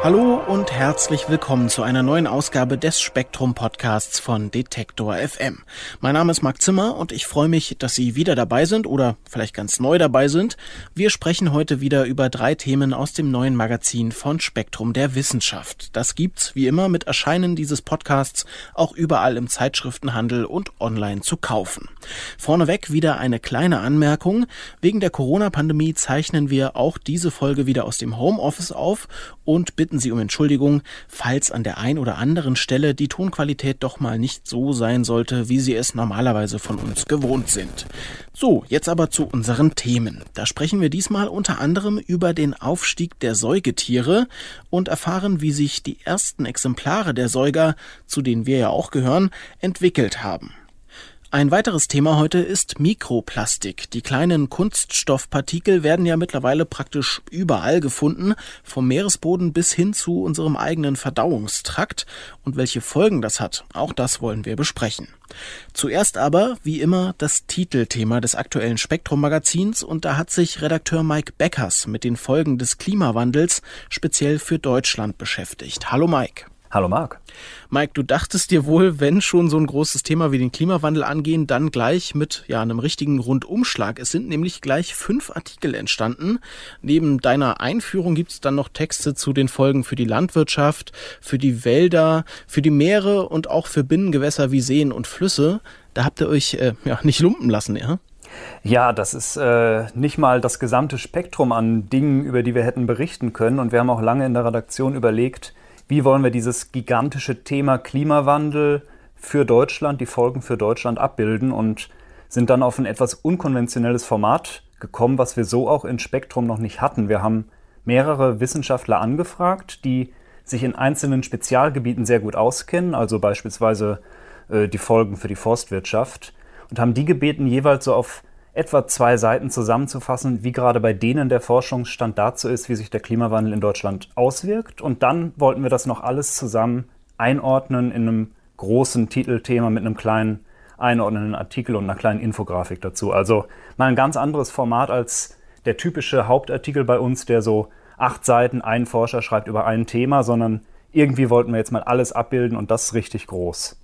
Hallo und herzlich willkommen zu einer neuen Ausgabe des Spektrum Podcasts von Detektor FM. Mein Name ist Marc Zimmer und ich freue mich, dass Sie wieder dabei sind oder vielleicht ganz neu dabei sind. Wir sprechen heute wieder über drei Themen aus dem neuen Magazin von Spektrum der Wissenschaft. Das gibt's wie immer mit Erscheinen dieses Podcasts auch überall im Zeitschriftenhandel und online zu kaufen. Vorneweg wieder eine kleine Anmerkung. Wegen der Corona-Pandemie zeichnen wir auch diese Folge wieder aus dem Homeoffice auf und bitten Sie um Entschuldigung, falls an der ein oder anderen Stelle die Tonqualität doch mal nicht so sein sollte, wie Sie es normalerweise von uns gewohnt sind. So, jetzt aber zu unseren Themen. Da sprechen wir diesmal unter anderem über den Aufstieg der Säugetiere und erfahren, wie sich die ersten Exemplare der Säuger, zu denen wir ja auch gehören, entwickelt haben. Ein weiteres Thema heute ist Mikroplastik. Die kleinen Kunststoffpartikel werden ja mittlerweile praktisch überall gefunden, vom Meeresboden bis hin zu unserem eigenen Verdauungstrakt. Und welche Folgen das hat, auch das wollen wir besprechen. Zuerst aber, wie immer, das Titelthema des aktuellen Spektrum-Magazins und da hat sich Redakteur Mike Beckers mit den Folgen des Klimawandels speziell für Deutschland beschäftigt. Hallo Mike. Hallo Marc. Mike, du dachtest dir wohl, wenn schon so ein großes Thema wie den Klimawandel angehen, dann gleich mit ja einem richtigen Rundumschlag. Es sind nämlich gleich fünf Artikel entstanden. Neben deiner Einführung gibt es dann noch Texte zu den Folgen für die Landwirtschaft, für die Wälder, für die Meere und auch für Binnengewässer wie Seen und Flüsse. Da habt ihr euch äh, ja nicht lumpen lassen, ja? Ja, das ist äh, nicht mal das gesamte Spektrum an Dingen, über die wir hätten berichten können. Und wir haben auch lange in der Redaktion überlegt, wie wollen wir dieses gigantische Thema Klimawandel für Deutschland, die Folgen für Deutschland abbilden und sind dann auf ein etwas unkonventionelles Format gekommen, was wir so auch in Spektrum noch nicht hatten. Wir haben mehrere Wissenschaftler angefragt, die sich in einzelnen Spezialgebieten sehr gut auskennen, also beispielsweise äh, die Folgen für die Forstwirtschaft, und haben die gebeten, jeweils so auf etwa zwei Seiten zusammenzufassen, wie gerade bei denen der Forschungsstand dazu ist, wie sich der Klimawandel in Deutschland auswirkt. Und dann wollten wir das noch alles zusammen einordnen in einem großen Titelthema mit einem kleinen einordnenden Artikel und einer kleinen Infografik dazu. Also mal ein ganz anderes Format als der typische Hauptartikel bei uns, der so acht Seiten, ein Forscher schreibt über ein Thema, sondern irgendwie wollten wir jetzt mal alles abbilden und das richtig groß.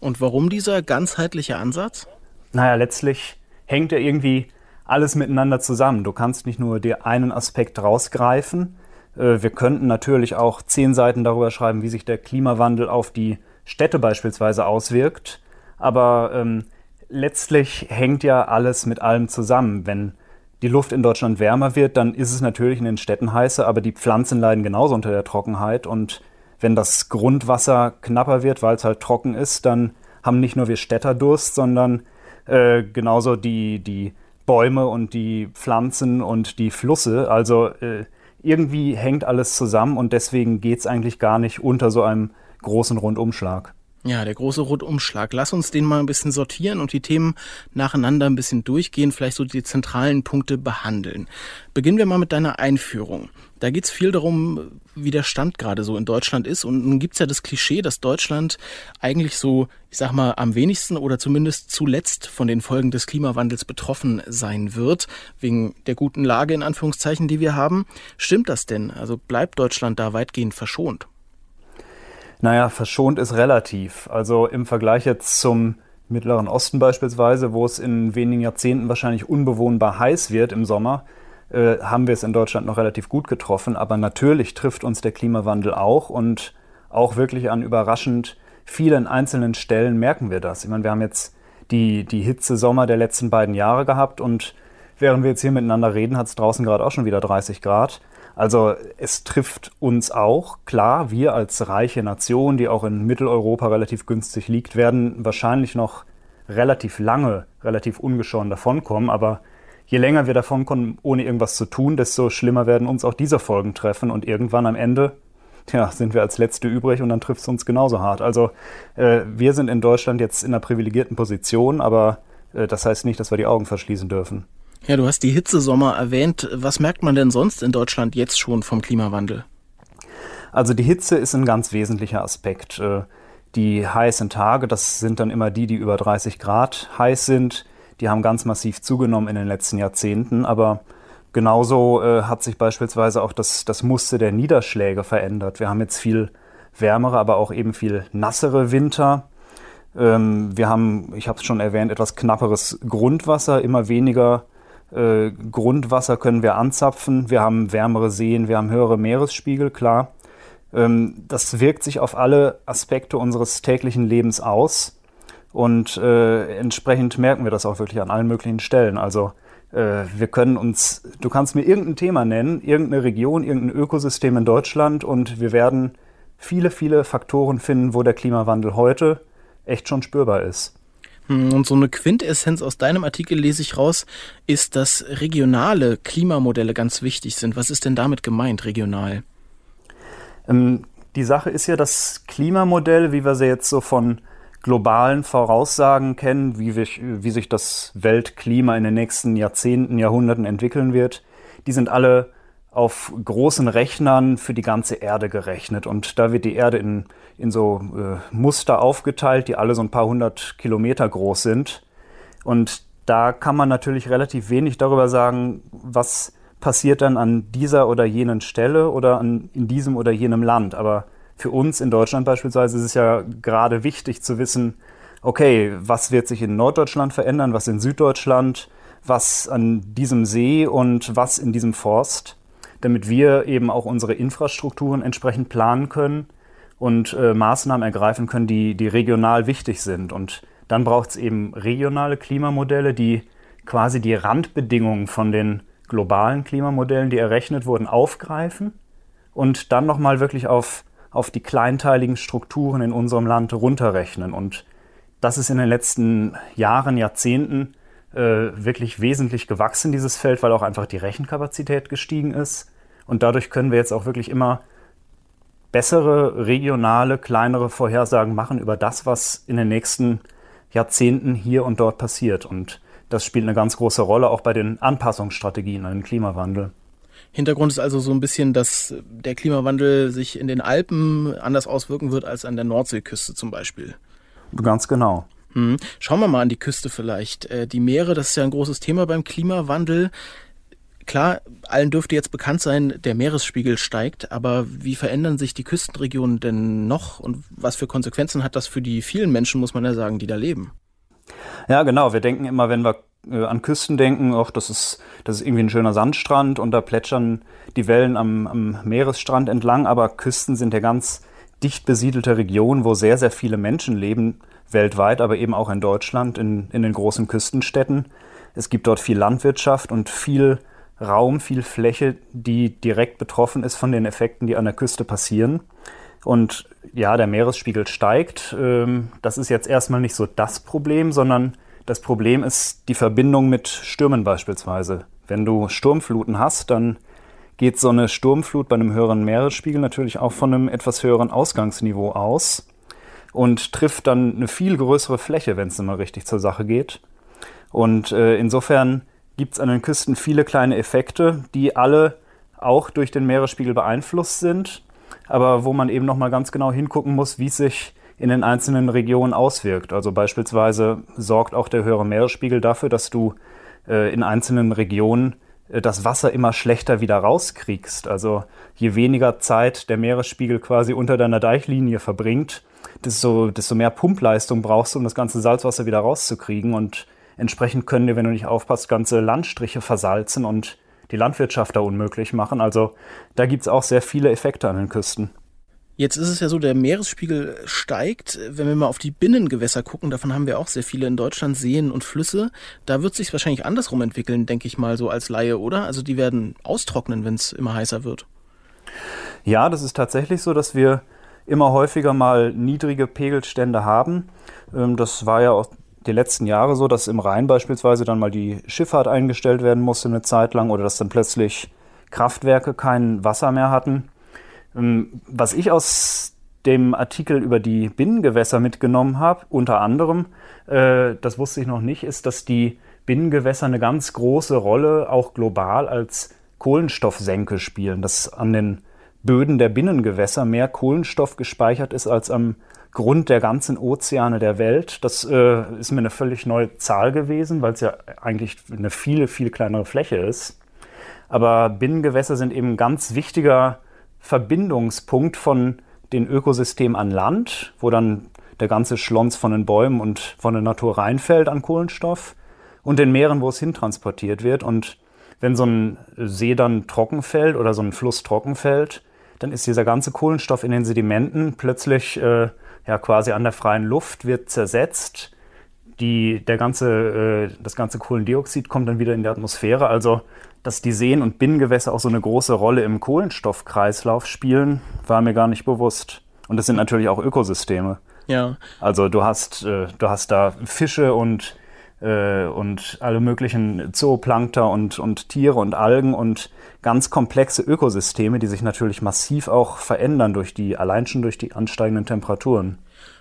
Und warum dieser ganzheitliche Ansatz? Naja, letztlich hängt ja irgendwie alles miteinander zusammen. Du kannst nicht nur dir einen Aspekt rausgreifen. Äh, wir könnten natürlich auch zehn Seiten darüber schreiben, wie sich der Klimawandel auf die Städte beispielsweise auswirkt. Aber ähm, letztlich hängt ja alles mit allem zusammen. Wenn die Luft in Deutschland wärmer wird, dann ist es natürlich in den Städten heißer, aber die Pflanzen leiden genauso unter der Trockenheit. Und wenn das Grundwasser knapper wird, weil es halt trocken ist, dann haben nicht nur wir Städter Durst, sondern äh, genauso die, die Bäume und die Pflanzen und die Flüsse. Also äh, irgendwie hängt alles zusammen und deswegen geht es eigentlich gar nicht unter so einem großen Rundumschlag. Ja, der große Rundumschlag. Lass uns den mal ein bisschen sortieren und die Themen nacheinander ein bisschen durchgehen, vielleicht so die zentralen Punkte behandeln. Beginnen wir mal mit deiner Einführung. Da geht's viel darum, wie der Stand gerade so in Deutschland ist. Und nun gibt's ja das Klischee, dass Deutschland eigentlich so, ich sag mal, am wenigsten oder zumindest zuletzt von den Folgen des Klimawandels betroffen sein wird, wegen der guten Lage in Anführungszeichen, die wir haben. Stimmt das denn? Also bleibt Deutschland da weitgehend verschont? Naja, verschont ist relativ. Also im Vergleich jetzt zum Mittleren Osten beispielsweise, wo es in wenigen Jahrzehnten wahrscheinlich unbewohnbar heiß wird im Sommer, äh, haben wir es in Deutschland noch relativ gut getroffen. Aber natürlich trifft uns der Klimawandel auch und auch wirklich an überraschend vielen einzelnen Stellen merken wir das. Ich meine, wir haben jetzt die, die Hitzesommer der letzten beiden Jahre gehabt und während wir jetzt hier miteinander reden, hat es draußen gerade auch schon wieder 30 Grad. Also es trifft uns auch. Klar, wir als reiche Nation, die auch in Mitteleuropa relativ günstig liegt, werden wahrscheinlich noch relativ lange, relativ ungeschoren davonkommen. Aber je länger wir davonkommen, ohne irgendwas zu tun, desto schlimmer werden uns auch diese Folgen treffen. Und irgendwann am Ende ja, sind wir als Letzte übrig und dann trifft es uns genauso hart. Also äh, wir sind in Deutschland jetzt in einer privilegierten Position, aber Äh, das heißt nicht, dass wir die Augen verschließen dürfen. Ja, du hast die Hitzesommer erwähnt. Was merkt man denn sonst in Deutschland jetzt schon vom Klimawandel? Also die Hitze ist ein ganz wesentlicher Aspekt. Äh, die heißen Tage, das sind dann immer die, die über 30 Grad heiß sind. Die haben ganz massiv zugenommen in den letzten Jahrzehnten. Aber genauso äh, hat sich beispielsweise auch das, das Muster der Niederschläge verändert. Wir haben jetzt viel wärmere, aber auch eben viel nassere Winter. Ähm, wir haben, ich habe es schon erwähnt, etwas knapperes Grundwasser, immer weniger äh, Grundwasser können wir anzapfen. Wir haben wärmere Seen, wir haben höhere Meeresspiegel, klar. Ähm, das wirkt sich auf alle Aspekte unseres täglichen Lebens aus. Und äh, entsprechend merken wir das auch wirklich an allen möglichen Stellen. Also äh, wir können uns, du kannst mir irgendein Thema nennen, irgendeine Region, irgendein Ökosystem in Deutschland und wir werden viele, viele Faktoren finden, wo der Klimawandel heute echt schon spürbar ist. Hm, und so eine Quintessenz aus deinem Artikel lese ich raus, ist, dass regionale Klimamodelle ganz wichtig sind. Was ist denn damit gemeint, regional? Ähm, die Sache ist ja, das Klimamodell, wie wir sie jetzt so von globalen Voraussagen kennen, wie, wir, wie sich das Weltklima in den nächsten Jahrzehnten, Jahrhunderten entwickeln wird, die sind alle auf großen Rechnern für die ganze Erde gerechnet. Und da wird die Erde in, in so äh, Muster aufgeteilt, die alle so ein paar hundert Kilometer groß sind. Und da kann man natürlich relativ wenig darüber sagen, was passiert dann an dieser oder jenen Stelle oder an, in diesem oder jenem Land. Aber für uns in Deutschland beispielsweise ist es ja gerade wichtig zu wissen, okay, was wird sich in Norddeutschland verändern, was in Süddeutschland, was an diesem See und was in diesem Forst, damit wir eben auch unsere Infrastrukturen entsprechend planen können und äh, Maßnahmen ergreifen können, die, die regional wichtig sind. Und dann braucht es eben regionale Klimamodelle, die quasi die Randbedingungen von den globalen Klimamodellen, die errechnet wurden, aufgreifen und dann nochmal wirklich auf, auf die kleinteiligen Strukturen in unserem Land runterrechnen. Und das ist in den letzten Jahren, Jahrzehnten äh, wirklich wesentlich gewachsen, dieses Feld, weil auch einfach die Rechenkapazität gestiegen ist. Und dadurch können wir jetzt auch wirklich immer bessere, regionale, kleinere Vorhersagen machen über das, was in den nächsten Jahrzehnten hier und dort passiert. Und das spielt eine ganz große Rolle auch bei den Anpassungsstrategien an den Klimawandel. Hintergrund ist also so ein bisschen, dass der Klimawandel sich in den Alpen anders auswirken wird als an der Nordseeküste zum Beispiel. Ganz genau. Hm. Schauen wir mal an die Küste vielleicht. Äh, die Meere, das ist ja ein großes Thema beim Klimawandel. Klar, allen dürfte jetzt bekannt sein, der Meeresspiegel steigt, aber wie verändern sich die Küstenregionen denn noch und was für Konsequenzen hat das für die vielen Menschen, muss man ja sagen, die da leben? Ja, genau. Wir denken immer, wenn wir äh, an Küsten denken, auch das ist, das ist irgendwie ein schöner Sandstrand und da plätschern die Wellen am, am Meeresstrand entlang, aber Küsten sind ja ganz dicht besiedelte Regionen, wo sehr, sehr viele Menschen leben, weltweit, aber eben auch in Deutschland, in, in den großen Küstenstädten. Es gibt dort viel Landwirtschaft und viel Raum, viel Fläche, die direkt betroffen ist von den Effekten, die an der Küste passieren. Und ja, der Meeresspiegel steigt. Ähm, das ist jetzt erstmal nicht so das Problem, sondern das Problem ist die Verbindung mit Stürmen beispielsweise. Wenn du Sturmfluten hast, dann geht so eine Sturmflut bei einem höheren Meeresspiegel natürlich auch von einem etwas höheren Ausgangsniveau aus und trifft dann eine viel größere Fläche, wenn es mal richtig zur Sache geht. Und äh, insofern gibt es an den Küsten viele kleine Effekte, die alle auch durch den Meeresspiegel beeinflusst sind aber wo man eben nochmal ganz genau hingucken muss, wie sich in den einzelnen Regionen auswirkt. Also beispielsweise sorgt auch der höhere Meeresspiegel dafür, dass du äh, in einzelnen Regionen äh, das Wasser immer schlechter wieder rauskriegst. Also je weniger Zeit der Meeresspiegel quasi unter deiner Deichlinie verbringt, desto, desto mehr Pumpleistung brauchst du, um das ganze Salzwasser wieder rauszukriegen. Und entsprechend können dir, wenn du nicht aufpasst, ganze Landstriche versalzen und die Landwirtschaft da unmöglich machen. Also da gibt es auch sehr viele Effekte an den Küsten. Jetzt ist es ja so, der Meeresspiegel steigt. Wenn wir mal auf die Binnengewässer gucken, davon haben wir auch sehr viele in Deutschland, Seen und Flüsse. Da wird sich wahrscheinlich andersrum entwickeln, denke ich mal so als Laie, oder? Also die werden austrocknen, wenn es immer heißer wird. Ja, das ist tatsächlich so, dass wir immer häufiger mal niedrige Pegelstände haben. Ähm, das war ja auch die letzten Jahre so, dass im Rhein beispielsweise dann mal die Schifffahrt eingestellt werden musste eine Zeit lang oder dass dann plötzlich Kraftwerke kein Wasser mehr hatten. Ähm, was ich aus dem Artikel über die Binnengewässer mitgenommen habe, unter anderem, äh, das wusste ich noch nicht, ist, dass die Binnengewässer eine ganz große Rolle auch global als Kohlenstoffsenke spielen, dass an den Böden der Binnengewässer mehr Kohlenstoff gespeichert ist als am Grund der ganzen Ozeane der Welt. Das äh, ist mir eine völlig neue Zahl gewesen, weil es ja eigentlich eine viel, viel kleinere Fläche ist. Aber Binnengewässer sind eben ein ganz wichtiger Verbindungspunkt von den Ökosystemen an Land, wo dann der ganze Schlons von den Bäumen und von der Natur reinfällt an Kohlenstoff und den Meeren, wo es hintransportiert wird. Und wenn so ein See dann trocken fällt oder so ein Fluss trocken fällt, dann ist dieser ganze Kohlenstoff in den Sedimenten plötzlich äh, ja quasi an der freien Luft, wird zersetzt. Die, der ganze, äh, das ganze Kohlendioxid kommt dann wieder in die Atmosphäre. Also, dass die Seen und Binnengewässer auch so eine große Rolle im Kohlenstoffkreislauf spielen, war mir gar nicht bewusst. Und das sind natürlich auch Ökosysteme. Ja. Also du hast, äh, du hast da Fische und äh, und alle möglichen Zooplankter und, und Tiere und Algen und ganz komplexe Ökosysteme, die sich natürlich massiv auch verändern durch die, allein schon durch die ansteigenden Temperaturen.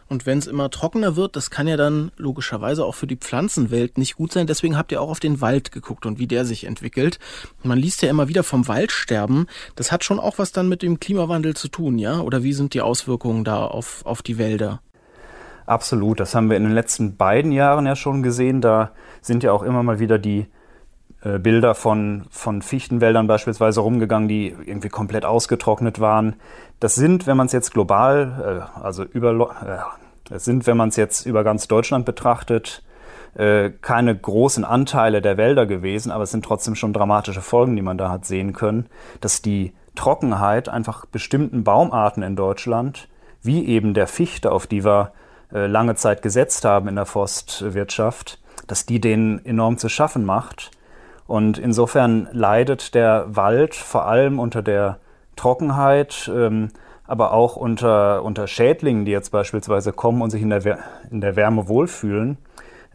Und wenn es immer trockener wird, das kann ja dann logischerweise auch für die Pflanzenwelt nicht gut sein. Deswegen habt ihr auch auf den Wald geguckt und wie der sich entwickelt. Man liest ja immer wieder vom Waldsterben. Das hat schon auch was dann mit dem Klimawandel zu tun, ja? Oder wie sind die Auswirkungen da auf, auf die Wälder? Absolut, das haben wir in den letzten beiden Jahren ja schon gesehen. Da sind ja auch immer mal wieder die äh, Bilder von, von Fichtenwäldern beispielsweise rumgegangen, die irgendwie komplett ausgetrocknet waren. Das sind, wenn man es jetzt global, äh, also über, äh, das sind, wenn man es jetzt über ganz Deutschland betrachtet, äh, keine großen Anteile der Wälder gewesen, aber es sind trotzdem schon dramatische Folgen, die man da hat sehen können, dass die Trockenheit einfach bestimmten Baumarten in Deutschland, wie eben der Fichte, auf die wir äh, lange Zeit gesetzt haben in der Forstwirtschaft, dass die denen enorm zu schaffen macht. Und insofern leidet der Wald vor allem unter der Trockenheit, ähm, aber auch unter, unter Schädlingen, die jetzt beispielsweise kommen und sich in der, in der Wärme wohlfühlen,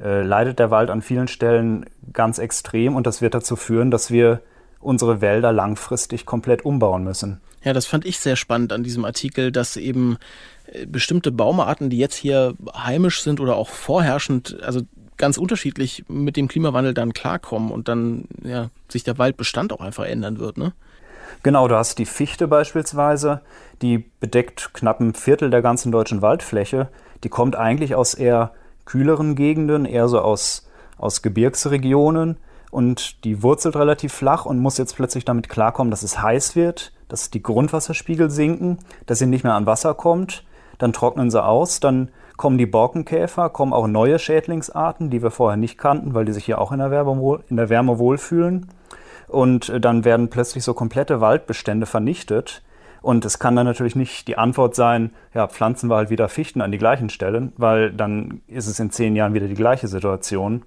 äh, leidet der Wald an vielen Stellen ganz extrem und das wird dazu führen, dass wir unsere Wälder langfristig komplett umbauen müssen. Ja, das fand ich sehr spannend an diesem Artikel, dass eben äh, bestimmte Baumarten, die jetzt hier heimisch sind oder auch vorherrschend, also ganz unterschiedlich mit dem Klimawandel dann klarkommen und dann ja, sich der Waldbestand auch einfach ändern wird, ne? Genau, du hast die Fichte beispielsweise, die bedeckt knapp ein Viertel der ganzen deutschen Waldfläche. Die kommt eigentlich aus eher kühleren Gegenden, eher so aus, aus Gebirgsregionen und die wurzelt relativ flach und muss jetzt plötzlich damit klarkommen, dass es heiß wird, dass die Grundwasserspiegel sinken, dass sie nicht mehr an Wasser kommt. Dann trocknen sie aus, dann kommen die Borkenkäfer, kommen auch neue Schädlingsarten, die wir vorher nicht kannten, weil die sich ja auch in der, Wärme, in der Wärme wohlfühlen. Und äh, dann werden plötzlich so komplette Waldbestände vernichtet. Und es kann dann natürlich nicht die Antwort sein, ja, pflanzen wir halt wieder Fichten an die gleichen Stellen, weil dann ist es in zehn Jahren wieder die gleiche Situation.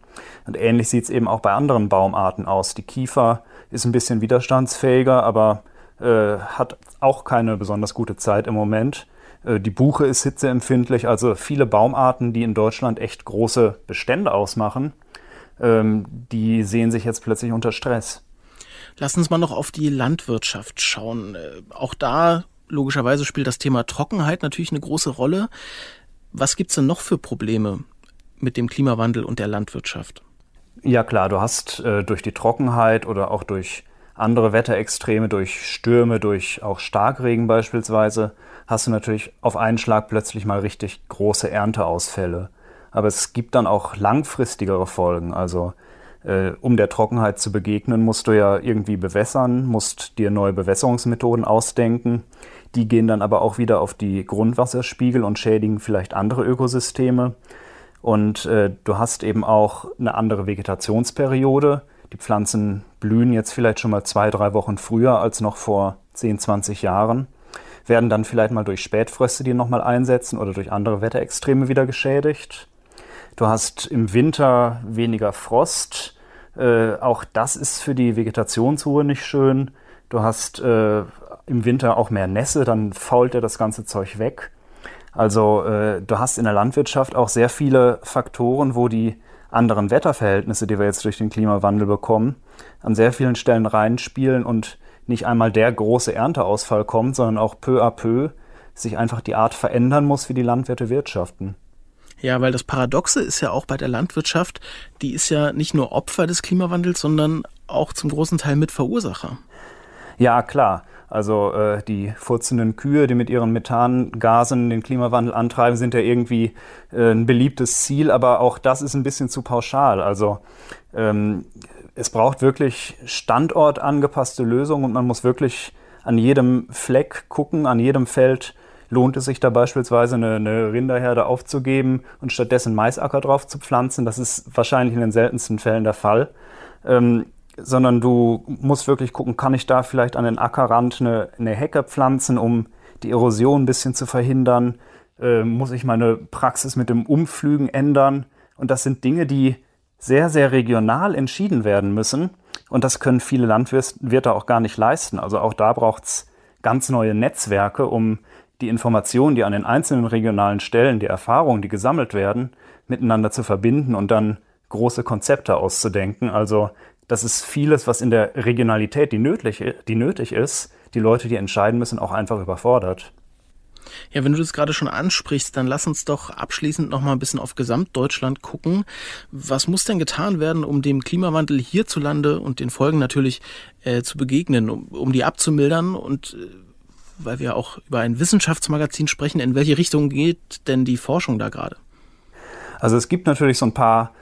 Und ähnlich sieht es eben auch bei anderen Baumarten aus. Die Kiefer ist ein bisschen widerstandsfähiger, aber äh, hat auch keine besonders gute Zeit im Moment. Äh, die Buche ist hitzeempfindlich, also viele Baumarten, die in Deutschland echt große Bestände ausmachen, ähm, die sehen sich jetzt plötzlich unter Stress. Lass uns mal noch auf die Landwirtschaft schauen. Äh, auch da, logischerweise, spielt das Thema Trockenheit natürlich eine große Rolle. Was gibt es denn noch für Probleme mit dem Klimawandel und der Landwirtschaft? Ja klar, du hast äh, durch die Trockenheit oder auch durch andere Wetterextreme, durch Stürme, durch auch Starkregen beispielsweise, hast du natürlich auf einen Schlag plötzlich mal richtig große Ernteausfälle. Aber es gibt dann auch langfristigere Folgen. Also äh, um der Trockenheit zu begegnen, musst du ja irgendwie bewässern, musst dir neue Bewässerungsmethoden ausdenken. Die gehen dann aber auch wieder auf die Grundwasserspiegel und schädigen vielleicht andere Ökosysteme. Und äh, du hast eben auch eine andere Vegetationsperiode. Die Pflanzen blühen jetzt vielleicht schon mal zwei, drei Wochen früher als noch vor 10, 20 Jahren, werden dann vielleicht mal durch Spätfröste, die nochmal einsetzen oder durch andere Wetterextreme wieder geschädigt. Du hast im Winter weniger Frost, äh, auch das ist für die Vegetationsruhe nicht schön. Du hast äh, im Winter auch mehr Nässe, dann fault dir das ganze Zeug weg. Also äh, du hast in der Landwirtschaft auch sehr viele Faktoren, wo die anderen Wetterverhältnisse, die wir jetzt durch den Klimawandel bekommen, an sehr vielen Stellen reinspielen und nicht einmal der große Ernteausfall kommt, sondern auch peu à peu sich einfach die Art verändern muss, wie die Landwirte wirtschaften. Ja, weil das Paradoxe ist ja auch bei der Landwirtschaft, die ist ja nicht nur Opfer des Klimawandels, sondern auch zum großen Teil Mitverursacher. Ja, klar. Also äh, die furzenden Kühe, die mit ihren Methangasen den Klimawandel antreiben, sind ja irgendwie äh, ein beliebtes Ziel, aber auch das ist ein bisschen zu pauschal. Also ähm, es braucht wirklich standortangepasste Lösungen und man muss wirklich an jedem Fleck gucken, an jedem Feld lohnt es sich da beispielsweise eine, eine Rinderherde aufzugeben und stattdessen Maisacker drauf zu pflanzen. Das ist wahrscheinlich in den seltensten Fällen der Fall. Ähm, sondern du musst wirklich gucken, kann ich da vielleicht an den Ackerrand eine, eine Hecke pflanzen, um die Erosion ein bisschen zu verhindern? Äh, muss ich meine Praxis mit dem Umflügen ändern? Und das sind Dinge, die sehr, sehr regional entschieden werden müssen. Und das können viele Landwirte auch gar nicht leisten. Also auch da braucht es ganz neue Netzwerke, um die Informationen, die an den einzelnen regionalen Stellen, die Erfahrungen, die gesammelt werden, miteinander zu verbinden und dann große Konzepte auszudenken. Also das ist vieles, was in der Regionalität, die nötig, die nötig ist, die Leute, die entscheiden müssen, auch einfach überfordert. Ja, wenn du das gerade schon ansprichst, dann lass uns doch abschließend noch mal ein bisschen auf Gesamtdeutschland gucken. Was muss denn getan werden, um dem Klimawandel hierzulande und den Folgen natürlich äh, zu begegnen, um, um die abzumildern und äh, weil wir auch über ein Wissenschaftsmagazin sprechen, in welche Richtung geht denn die Forschung da gerade? Also es gibt natürlich so ein paar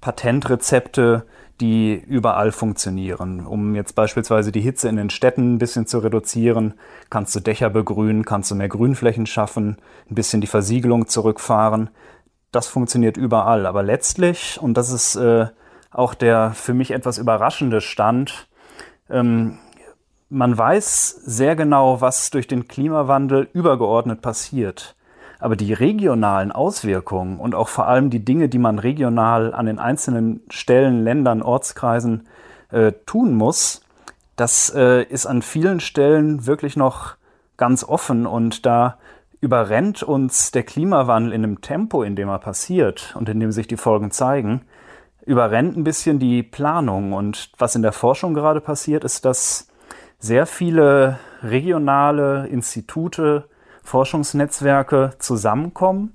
Patentrezepte, die überall funktionieren. Um jetzt beispielsweise die Hitze in den Städten ein bisschen zu reduzieren, kannst du Dächer begrünen, kannst du mehr Grünflächen schaffen, ein bisschen die Versiegelung zurückfahren. Das funktioniert überall. Aber letztlich, und das ist äh, auch der für mich etwas überraschende Stand, ähm, man weiß sehr genau, was durch den Klimawandel übergeordnet passiert. Aber die regionalen Auswirkungen und auch vor allem die Dinge, die man regional an den einzelnen Stellen, Ländern, Ortskreisen äh, tun muss, das äh, ist an vielen Stellen wirklich noch ganz offen und da überrennt uns der Klimawandel in einem Tempo, in dem er passiert und in dem sich die Folgen zeigen, überrennt ein bisschen die Planung. Und was in der Forschung gerade passiert, ist, dass sehr viele regionale Institute, Forschungsnetzwerke zusammenkommen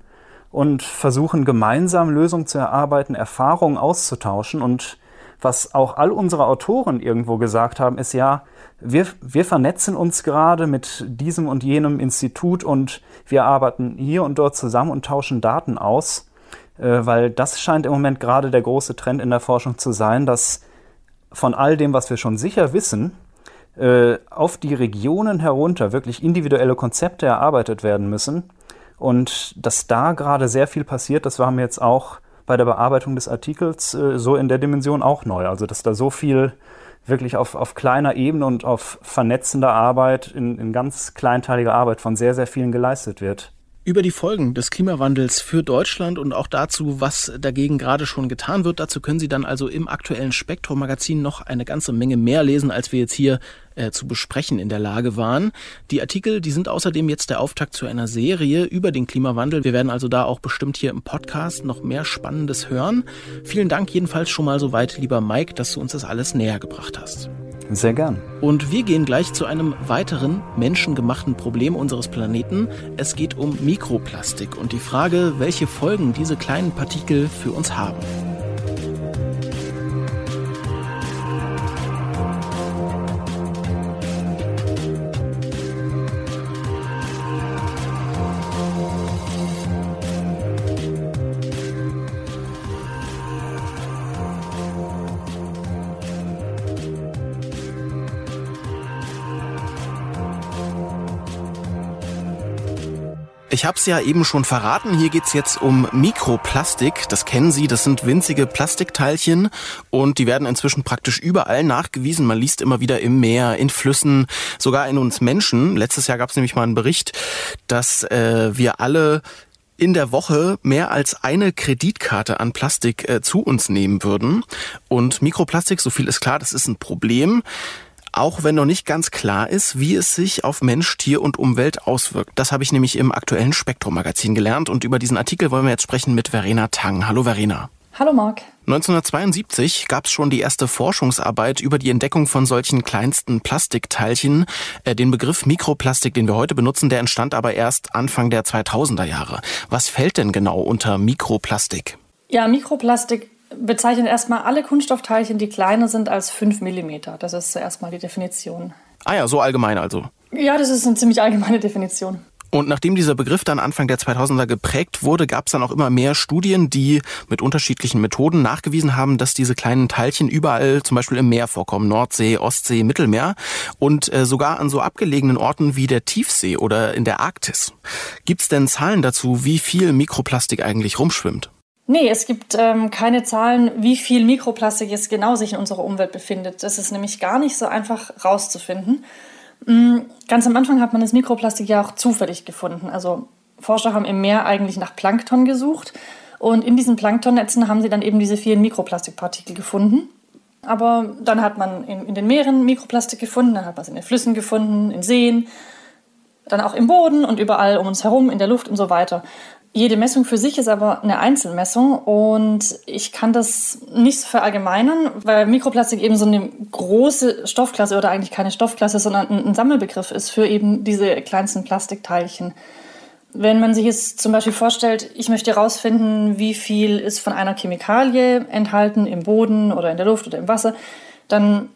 und versuchen gemeinsam Lösungen zu erarbeiten, Erfahrungen auszutauschen. Und was auch all unsere Autoren irgendwo gesagt haben, ist ja, wir, wir vernetzen uns gerade mit diesem und jenem Institut und wir arbeiten hier und dort zusammen und tauschen Daten aus, äh, weil das scheint im Moment gerade der große Trend in der Forschung zu sein, dass von all dem, was wir schon sicher wissen, äh, auf die Regionen herunter wirklich individuelle Konzepte erarbeitet werden müssen. Und dass da gerade sehr viel passiert, das war mir jetzt auch bei der Bearbeitung des Artikels äh, so in der Dimension auch neu. Also dass da so viel wirklich auf, auf kleiner Ebene und auf vernetzender Arbeit, in, in ganz kleinteiliger Arbeit von sehr, sehr vielen geleistet wird über die Folgen des Klimawandels für Deutschland und auch dazu, was dagegen gerade schon getan wird. Dazu können Sie dann also im aktuellen Spektrum Magazin noch eine ganze Menge mehr lesen, als wir jetzt hier äh, zu besprechen in der Lage waren. Die Artikel, die sind außerdem jetzt der Auftakt zu einer Serie über den Klimawandel. Wir werden also da auch bestimmt hier im Podcast noch mehr Spannendes hören. Vielen Dank jedenfalls schon mal so weit, lieber Mike, dass du uns das alles näher gebracht hast. Sehr gern. Und wir gehen gleich zu einem weiteren menschengemachten Problem unseres Planeten. Es geht um Mikroplastik und die Frage, welche Folgen diese kleinen Partikel für uns haben. Ich habe es ja eben schon verraten, hier geht's jetzt um Mikroplastik. Das kennen Sie, das sind winzige Plastikteilchen und die werden inzwischen praktisch überall nachgewiesen. Man liest immer wieder im Meer, in Flüssen, sogar in uns Menschen. Letztes Jahr gab es nämlich mal einen Bericht, dass äh, wir alle in der Woche mehr als eine Kreditkarte an Plastik äh, zu uns nehmen würden. Und Mikroplastik, so viel ist klar, das ist ein Problem auch wenn noch nicht ganz klar ist, wie es sich auf Mensch, Tier und Umwelt auswirkt. Das habe ich nämlich im aktuellen Spektrum-Magazin gelernt und über diesen Artikel wollen wir jetzt sprechen mit Verena Tang. Hallo Verena. Hallo Marc. 1972 gab es schon die erste Forschungsarbeit über die Entdeckung von solchen kleinsten Plastikteilchen. Äh, den Begriff Mikroplastik, den wir heute benutzen, der entstand aber erst Anfang der 2000er Jahre. Was fällt denn genau unter Mikroplastik? Ja, Mikroplastik bezeichnet erstmal alle Kunststoffteilchen, die kleiner sind als 5 mm. Das ist zuerst mal die Definition. Ah ja, so allgemein also. Ja, das ist eine ziemlich allgemeine Definition. Und nachdem dieser Begriff dann Anfang der 2000er geprägt wurde, gab es dann auch immer mehr Studien, die mit unterschiedlichen Methoden nachgewiesen haben, dass diese kleinen Teilchen überall zum Beispiel im Meer vorkommen. Nordsee, Ostsee, Mittelmeer und äh, sogar an so abgelegenen Orten wie der Tiefsee oder in der Arktis. Gibt es denn Zahlen dazu, wie viel Mikroplastik eigentlich rumschwimmt? Nee, es gibt ähm, keine Zahlen, wie viel Mikroplastik jetzt genau sich in unserer Umwelt befindet. Das ist nämlich gar nicht so einfach rauszufinden. Mm, ganz am Anfang hat man das Mikroplastik ja auch zufällig gefunden. Also Forscher haben im Meer eigentlich nach Plankton gesucht und in diesen Planktonnetzen haben sie dann eben diese vielen Mikroplastikpartikel gefunden. Aber dann hat man in, in den Meeren Mikroplastik gefunden, dann hat man es in den Flüssen gefunden, in Seen, dann auch im Boden und überall um uns herum, in der Luft und so weiter. Jede Messung für sich ist aber eine Einzelmessung und ich kann das nicht so verallgemeinern, weil Mikroplastik eben so eine große Stoffklasse oder eigentlich keine Stoffklasse, sondern ein Sammelbegriff ist für eben diese kleinsten Plastikteilchen. Wenn man sich jetzt zum Beispiel vorstellt, ich möchte herausfinden, wie viel ist von einer Chemikalie enthalten im Boden oder in der Luft oder im Wasser, dann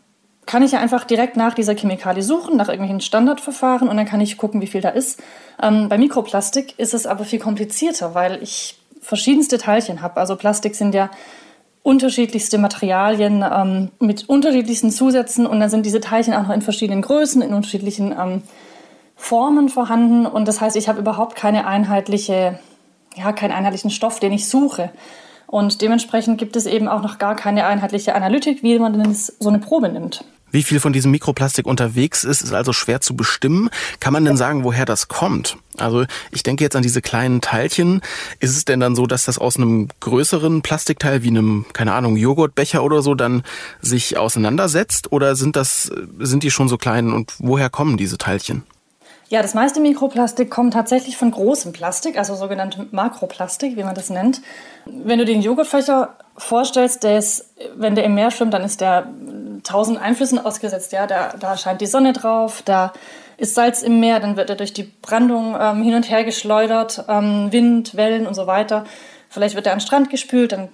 kann ich ja einfach direkt nach dieser Chemikalie suchen, nach irgendwelchen Standardverfahren und dann kann ich gucken, wie viel da ist. Ähm, bei Mikroplastik ist es aber viel komplizierter, weil ich verschiedenste Teilchen habe. Also Plastik sind ja unterschiedlichste Materialien ähm, mit unterschiedlichsten Zusätzen und dann sind diese Teilchen auch noch in verschiedenen Größen, in unterschiedlichen ähm, Formen vorhanden und das heißt, ich habe überhaupt keine einheitliche, ja, keinen einheitlichen Stoff, den ich suche. Und dementsprechend gibt es eben auch noch gar keine einheitliche Analytik, wie man denn so eine Probe nimmt. Wie viel von diesem Mikroplastik unterwegs ist, ist also schwer zu bestimmen. Kann man denn sagen, woher das kommt? Also ich denke jetzt an diese kleinen Teilchen. Ist es denn dann so, dass das aus einem größeren Plastikteil wie einem, keine Ahnung, Joghurtbecher oder so dann sich auseinandersetzt? Oder sind das, sind die schon so klein und woher kommen diese Teilchen? Ja, das meiste Mikroplastik kommt tatsächlich von großem Plastik, also sogenannte Makroplastik, wie man das nennt. Wenn du den Joghurtfächer vorstellst, der ist, wenn der im Meer schwimmt, dann ist der tausend Einflüssen ausgesetzt. Ja, da, da scheint die Sonne drauf, da ist Salz im Meer, dann wird er durch die Brandung ähm, hin und her geschleudert, ähm, Wind, Wellen und so weiter. Vielleicht wird er an den Strand gespült, dann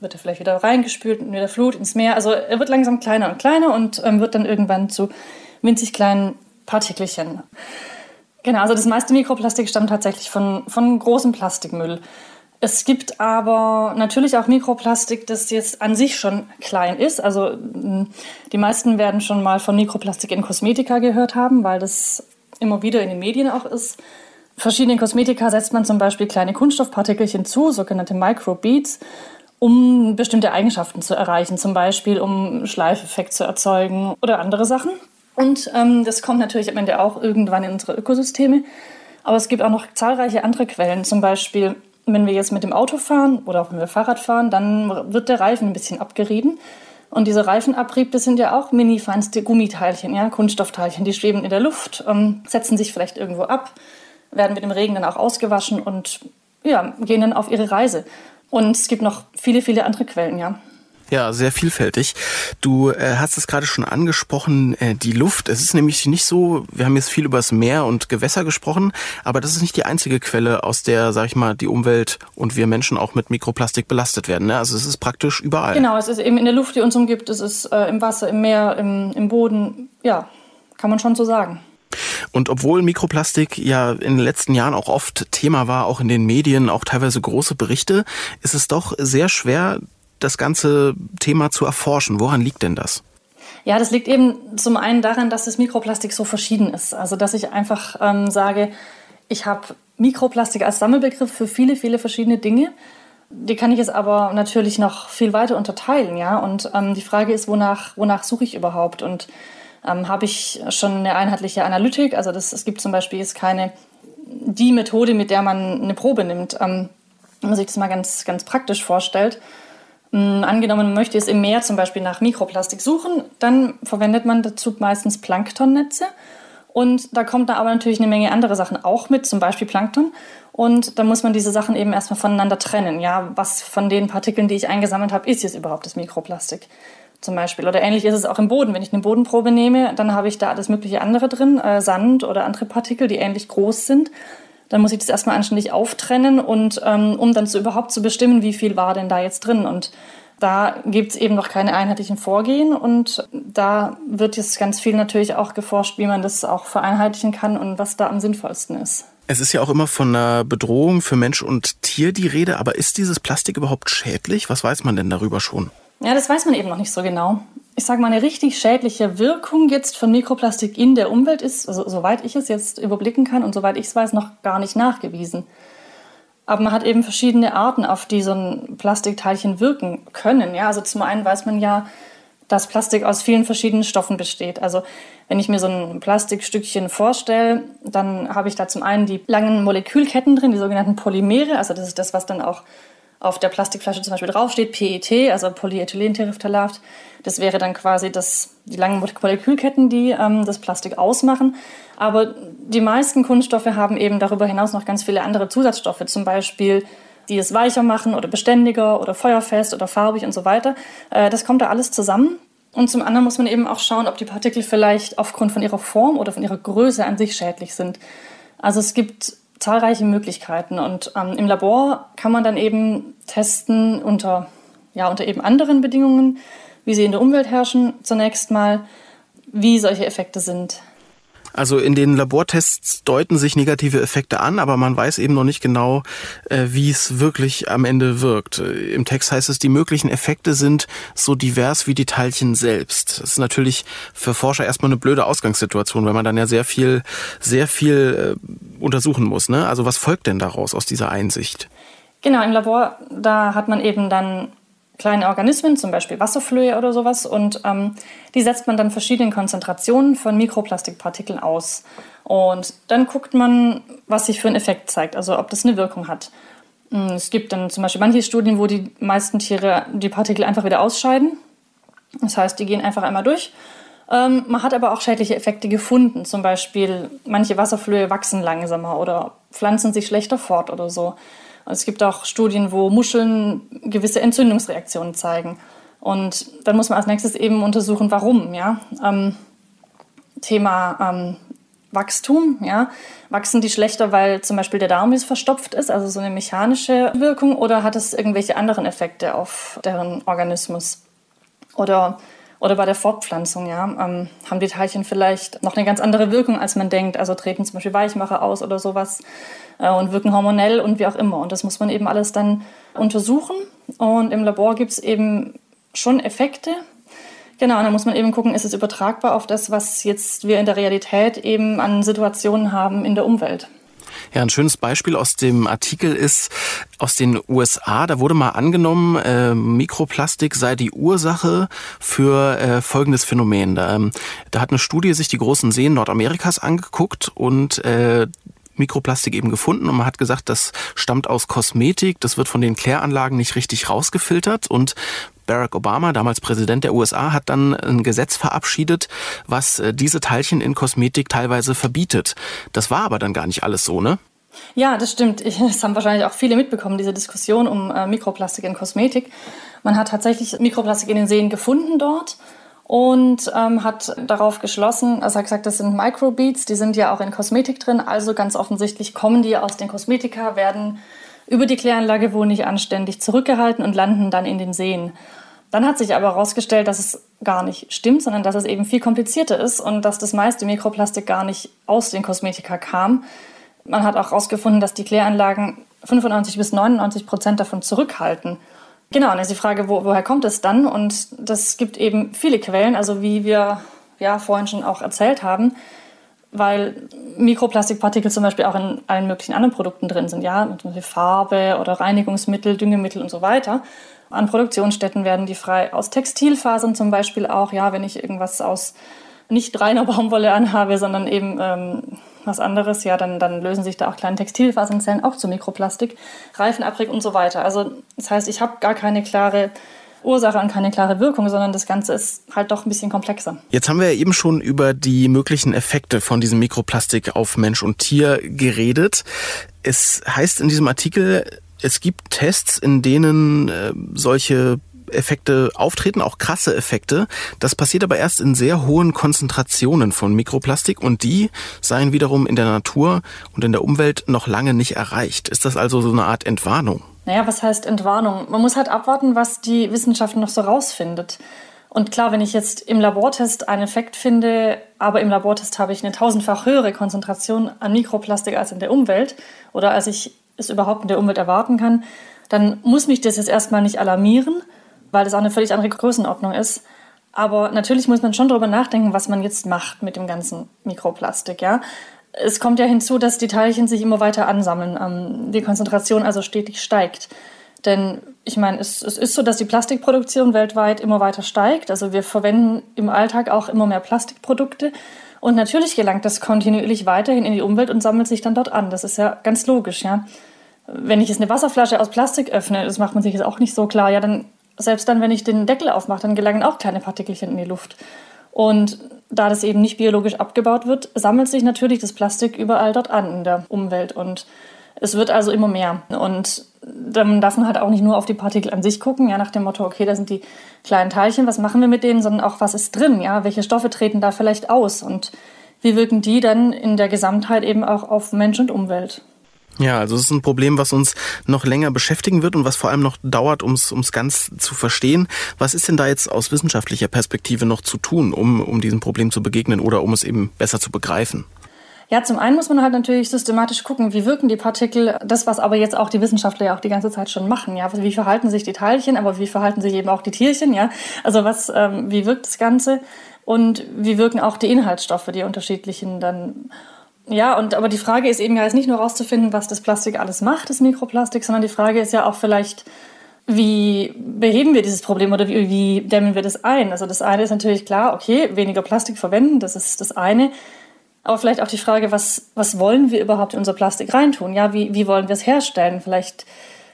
wird er vielleicht wieder reingespült und wieder Flut ins Meer. Also er wird langsam kleiner und kleiner und ähm, wird dann irgendwann zu winzig kleinen Partikelchen. Genau, also das meiste Mikroplastik stammt tatsächlich von, von großem Plastikmüll. Es gibt aber natürlich auch Mikroplastik, das jetzt an sich schon klein ist. Also die meisten werden schon mal von Mikroplastik in Kosmetika gehört haben, weil das immer wieder in den Medien auch ist. Verschiedenen Kosmetika setzt man zum Beispiel kleine Kunststoffpartikelchen zu, sogenannte Microbeads, um bestimmte Eigenschaften zu erreichen, zum Beispiel um Schleifeffekt zu erzeugen oder andere Sachen. Und ähm, das kommt natürlich am Ende auch irgendwann in unsere Ökosysteme. Aber es gibt auch noch zahlreiche andere Quellen. Zum Beispiel, wenn wir jetzt mit dem Auto fahren oder auch wenn wir Fahrrad fahren, dann wird der Reifen ein bisschen abgerieben. Und diese Reifenabrieb, das sind ja auch mini feinste Gummiteilchen, ja, Kunststoffteilchen, die schweben in der Luft, ähm, setzen sich vielleicht irgendwo ab, werden mit dem Regen dann auch ausgewaschen und ja, gehen dann auf ihre Reise. Und es gibt noch viele, viele andere Quellen, ja. Ja, sehr vielfältig. Du äh, hast es gerade schon angesprochen, äh, die Luft. Es ist nämlich nicht so, wir haben jetzt viel über das Meer und Gewässer gesprochen, aber das ist nicht die einzige Quelle, aus der, sag ich mal, die Umwelt und wir Menschen auch mit Mikroplastik belastet werden. Ne? Also es ist praktisch überall. Genau, es ist eben in der Luft, die uns umgibt, es ist äh, im Wasser, im Meer, im, im Boden. Ja, kann man schon so sagen. Und obwohl Mikroplastik ja in den letzten Jahren auch oft Thema war, auch in den Medien, auch teilweise große Berichte, ist es doch sehr schwer, das ganze Thema zu erforschen. Woran liegt denn das? Ja, das liegt eben zum einen daran, dass das Mikroplastik so verschieden ist. Also dass ich einfach ähm, sage, ich habe Mikroplastik als Sammelbegriff für viele, viele verschiedene Dinge. Die kann ich jetzt aber natürlich noch viel weiter unterteilen, ja. Und ähm, die Frage ist, wonach, wonach suche ich überhaupt? Und ähm, habe ich schon eine einheitliche Analytik? Also das, es gibt zum Beispiel jetzt keine die Methode, mit der man eine Probe nimmt. Ähm, wenn man sich das mal ganz, ganz praktisch vorstellt, angenommen, man möchte es im Meer zum Beispiel nach Mikroplastik suchen, dann verwendet man dazu meistens Planktonnetze. Und da kommt da aber natürlich eine Menge andere Sachen auch mit, zum Beispiel Plankton. Und da muss man diese Sachen eben erstmal voneinander trennen. Ja, was von den Partikeln, die ich eingesammelt habe, ist jetzt überhaupt das Mikroplastik? Zum Beispiel. Oder ähnlich ist es auch im Boden. Wenn ich eine Bodenprobe nehme, dann habe ich da alles mögliche andere drin, äh, Sand oder andere Partikel, die ähnlich groß sind. Dann muss ich das erstmal anständig auftrennen und ähm, um dann so überhaupt zu bestimmen, wie viel war denn da jetzt drin. Und da gibt es eben noch keine einheitlichen Vorgehen und da wird jetzt ganz viel natürlich auch geforscht, wie man das auch vereinheitlichen kann und was da am sinnvollsten ist. Es ist ja auch immer von einer Bedrohung für Mensch und Tier die Rede, aber ist dieses Plastik überhaupt schädlich? Was weiß man denn darüber schon? Ja, das weiß man eben noch nicht so genau. Ich sage mal, eine richtig schädliche Wirkung jetzt von Mikroplastik in der Umwelt ist, also, soweit ich es jetzt überblicken kann und soweit ich es weiß, noch gar nicht nachgewiesen. Aber man hat eben verschiedene Arten, auf die so ein Plastikteilchen wirken können. Ja, also zum einen weiß man ja, dass Plastik aus vielen verschiedenen Stoffen besteht. Also wenn ich mir so ein Plastikstückchen vorstelle, dann habe ich da zum einen die langen Molekülketten drin, die sogenannten Polymere. Also das ist das, was dann auch auf der Plastikflasche zum Beispiel draufsteht, PET, also Polyethylenterephthalat. Das wäre dann quasi das, die langen Molekülketten, die ähm, das Plastik ausmachen. Aber die meisten Kunststoffe haben eben darüber hinaus noch ganz viele andere Zusatzstoffe, zum Beispiel die es weicher machen oder beständiger oder feuerfest oder farbig und so weiter. Äh, das kommt da alles zusammen. Und zum anderen muss man eben auch schauen, ob die Partikel vielleicht aufgrund von ihrer Form oder von ihrer Größe an sich schädlich sind. Also es gibt zahlreiche Möglichkeiten und ähm, im Labor kann man dann eben testen unter, ja, unter eben anderen Bedingungen, wie sie in der Umwelt herrschen, zunächst mal, wie solche Effekte sind. Also in den Labortests deuten sich negative Effekte an, aber man weiß eben noch nicht genau, äh, wie es wirklich am Ende wirkt. Äh, Im Text heißt es, die möglichen Effekte sind so divers wie die Teilchen selbst. Das ist natürlich für Forscher erstmal eine blöde Ausgangssituation, weil man dann ja sehr viel, sehr viel äh, untersuchen muss. Ne? Also was folgt denn daraus aus dieser Einsicht? Genau, im Labor, da hat man eben dann kleine Organismen, zum Beispiel Wasserflöhe oder sowas, und ähm, die setzt man dann verschiedenen Konzentrationen von Mikroplastikpartikeln aus. Und dann guckt man, was sich für einen Effekt zeigt, also ob das eine Wirkung hat. Hm, es gibt dann zum Beispiel manche Studien, wo die meisten Tiere die Partikel einfach wieder ausscheiden. Das heißt, die gehen einfach einmal durch. Ähm, man hat aber auch schädliche Effekte gefunden. Zum Beispiel, manche Wasserflöhe wachsen langsamer oder pflanzen sich schlechter fort oder so. Es gibt auch Studien, wo Muscheln gewisse Entzündungsreaktionen zeigen. Und dann muss man als nächstes eben untersuchen, warum. Ja? Ähm, Thema ähm, Wachstum. Ja? Wachsen die schlechter, weil zum Beispiel der Darm jetzt verstopft ist, also so eine mechanische Wirkung, oder hat es irgendwelche anderen Effekte auf deren Organismus? Oder oder bei der Fortpflanzung, ja, ähm, haben die Teilchen vielleicht noch eine ganz andere Wirkung, als man denkt. Also treten zum Beispiel Weichmacher aus oder sowas äh, und wirken hormonell und wie auch immer. Und das muss man eben alles dann untersuchen. Und im Labor gibt es eben schon Effekte. Genau, und dann muss man eben gucken, ist es übertragbar auf das, was jetzt wir in der Realität eben an Situationen haben in der Umwelt. Ja, ein schönes Beispiel aus dem Artikel ist aus den USA. Da wurde mal angenommen, äh, Mikroplastik sei die Ursache für äh, folgendes Phänomen. Da, ähm, da hat eine Studie sich die großen Seen Nordamerikas angeguckt und äh, Mikroplastik eben gefunden und man hat gesagt, das stammt aus Kosmetik, das wird von den Kläranlagen nicht richtig rausgefiltert und Barack Obama, damals Präsident der USA, hat dann ein Gesetz verabschiedet, was äh, diese Teilchen in Kosmetik teilweise verbietet. Das war aber dann gar nicht alles so, ne? Ja, das stimmt. Das haben wahrscheinlich auch viele mitbekommen, diese Diskussion um äh, Mikroplastik in Kosmetik. Man hat tatsächlich Mikroplastik in den Seen gefunden dort und ähm, hat darauf geschlossen, also hat gesagt, das sind Microbeads, die sind ja auch in Kosmetik drin, also ganz offensichtlich kommen die aus den Kosmetika, werden über die Kläranlage wohl nicht anständig zurückgehalten und landen dann in den Seen. Dann hat sich aber herausgestellt, dass es gar nicht stimmt, sondern dass es eben viel komplizierter ist und dass das meiste Mikroplastik gar nicht aus den Kosmetika kam. Man hat auch herausgefunden, dass die Kläranlagen 95 bis 99 Prozent davon zurückhalten. Genau, und jetzt die Frage, wo, woher kommt es dann? Und das gibt eben viele Quellen, also wie wir ja vorhin schon auch erzählt haben weil Mikroplastikpartikel zum Beispiel auch in allen möglichen anderen Produkten drin sind, ja, zum Beispiel Farbe oder Reinigungsmittel, Düngemittel und so weiter. An Produktionsstätten werden die frei aus Textilfasern zum Beispiel auch, ja, wenn ich irgendwas aus nicht reiner Baumwolle anhabe, sondern eben ähm, was anderes, ja, dann, dann lösen sich da auch kleine Textilfasernzellen auch zu Mikroplastik, Reifenabrieb und so weiter. Also das heißt, ich habe gar keine klare Ursache und keine klare Wirkung, sondern das Ganze ist halt doch ein bisschen komplexer. Jetzt haben wir ja eben schon über die möglichen Effekte von diesem Mikroplastik auf Mensch und Tier geredet. Es heißt in diesem Artikel, es gibt Tests, in denen äh, solche Effekte auftreten, auch krasse Effekte. Das passiert aber erst in sehr hohen Konzentrationen von Mikroplastik und die seien wiederum in der Natur und in der Umwelt noch lange nicht erreicht. Ist das also so eine Art Entwarnung? Naja, was heißt Entwarnung? Man muss halt abwarten, was die Wissenschaft noch so rausfindet. Und klar, wenn ich jetzt im Labortest einen Effekt finde, aber im Labortest habe ich eine tausendfach höhere Konzentration an Mikroplastik als in der Umwelt oder als ich es überhaupt in der Umwelt erwarten kann, dann muss mich das jetzt erstmal nicht alarmieren, weil das auch eine völlig andere Größenordnung ist. Aber natürlich muss man schon darüber nachdenken, was man jetzt macht mit dem ganzen Mikroplastik. Ja? Es kommt ja hinzu, dass die Teilchen sich immer weiter ansammeln, ähm, die Konzentration also stetig steigt. Denn ich meine, es, es, ist so, dass die Plastikproduktion weltweit immer weiter steigt. Also wir verwenden im Alltag auch immer mehr Plastikprodukte. Und natürlich gelangt das kontinuierlich weiterhin in die Umwelt und sammelt sich dann dort an. Das ist ja ganz logisch, ja. Wenn ich jetzt eine Wasserflasche aus Plastik öffne, das macht man sich jetzt auch nicht so klar, ja, dann selbst dann, wenn ich den Deckel aufmache, dann gelangen auch kleine Partikelchen in die Luft. Und da das eben nicht biologisch abgebaut wird, sammelt sich natürlich das Plastik überall dort an in der Umwelt. Und es wird also immer mehr. Und dann darf man halt auch nicht nur auf die Partikel an sich gucken, ja, nach dem Motto, okay, da sind die kleinen Teilchen, was machen wir mit denen, sondern auch, was ist drin, ja, welche Stoffe treten da vielleicht aus und wie wirken die dann in der Gesamtheit eben auch auf Mensch und Umwelt. Ja, also es ist ein Problem, was uns noch länger beschäftigen wird und was vor allem noch dauert, um es ganz zu verstehen. Was ist denn da jetzt aus wissenschaftlicher Perspektive noch zu tun, um, um diesem Problem zu begegnen oder um es eben besser zu begreifen? Ja, zum einen muss man halt natürlich systematisch gucken, wie wirken die Partikel, das, was aber jetzt auch die Wissenschaftler ja auch die ganze Zeit schon machen, ja, wie verhalten sich die Teilchen, aber wie verhalten sich eben auch die Tierchen, ja, also was, ähm, wie wirkt das Ganze? Und wie wirken auch die Inhaltsstoffe, die unterschiedlichen dann ja, und aber die Frage ist eben ja jetzt nicht nur herauszufinden, was das Plastik alles macht, das Mikroplastik, sondern die Frage ist ja auch vielleicht, wie beheben wir dieses Problem oder wie, wie dämmen wir das ein? Also das eine ist natürlich klar, okay, weniger Plastik verwenden, das ist das eine. Aber vielleicht auch die Frage, was, was wollen wir überhaupt in unser Plastik reintun? Ja, wie, wie wollen wir es herstellen? Vielleicht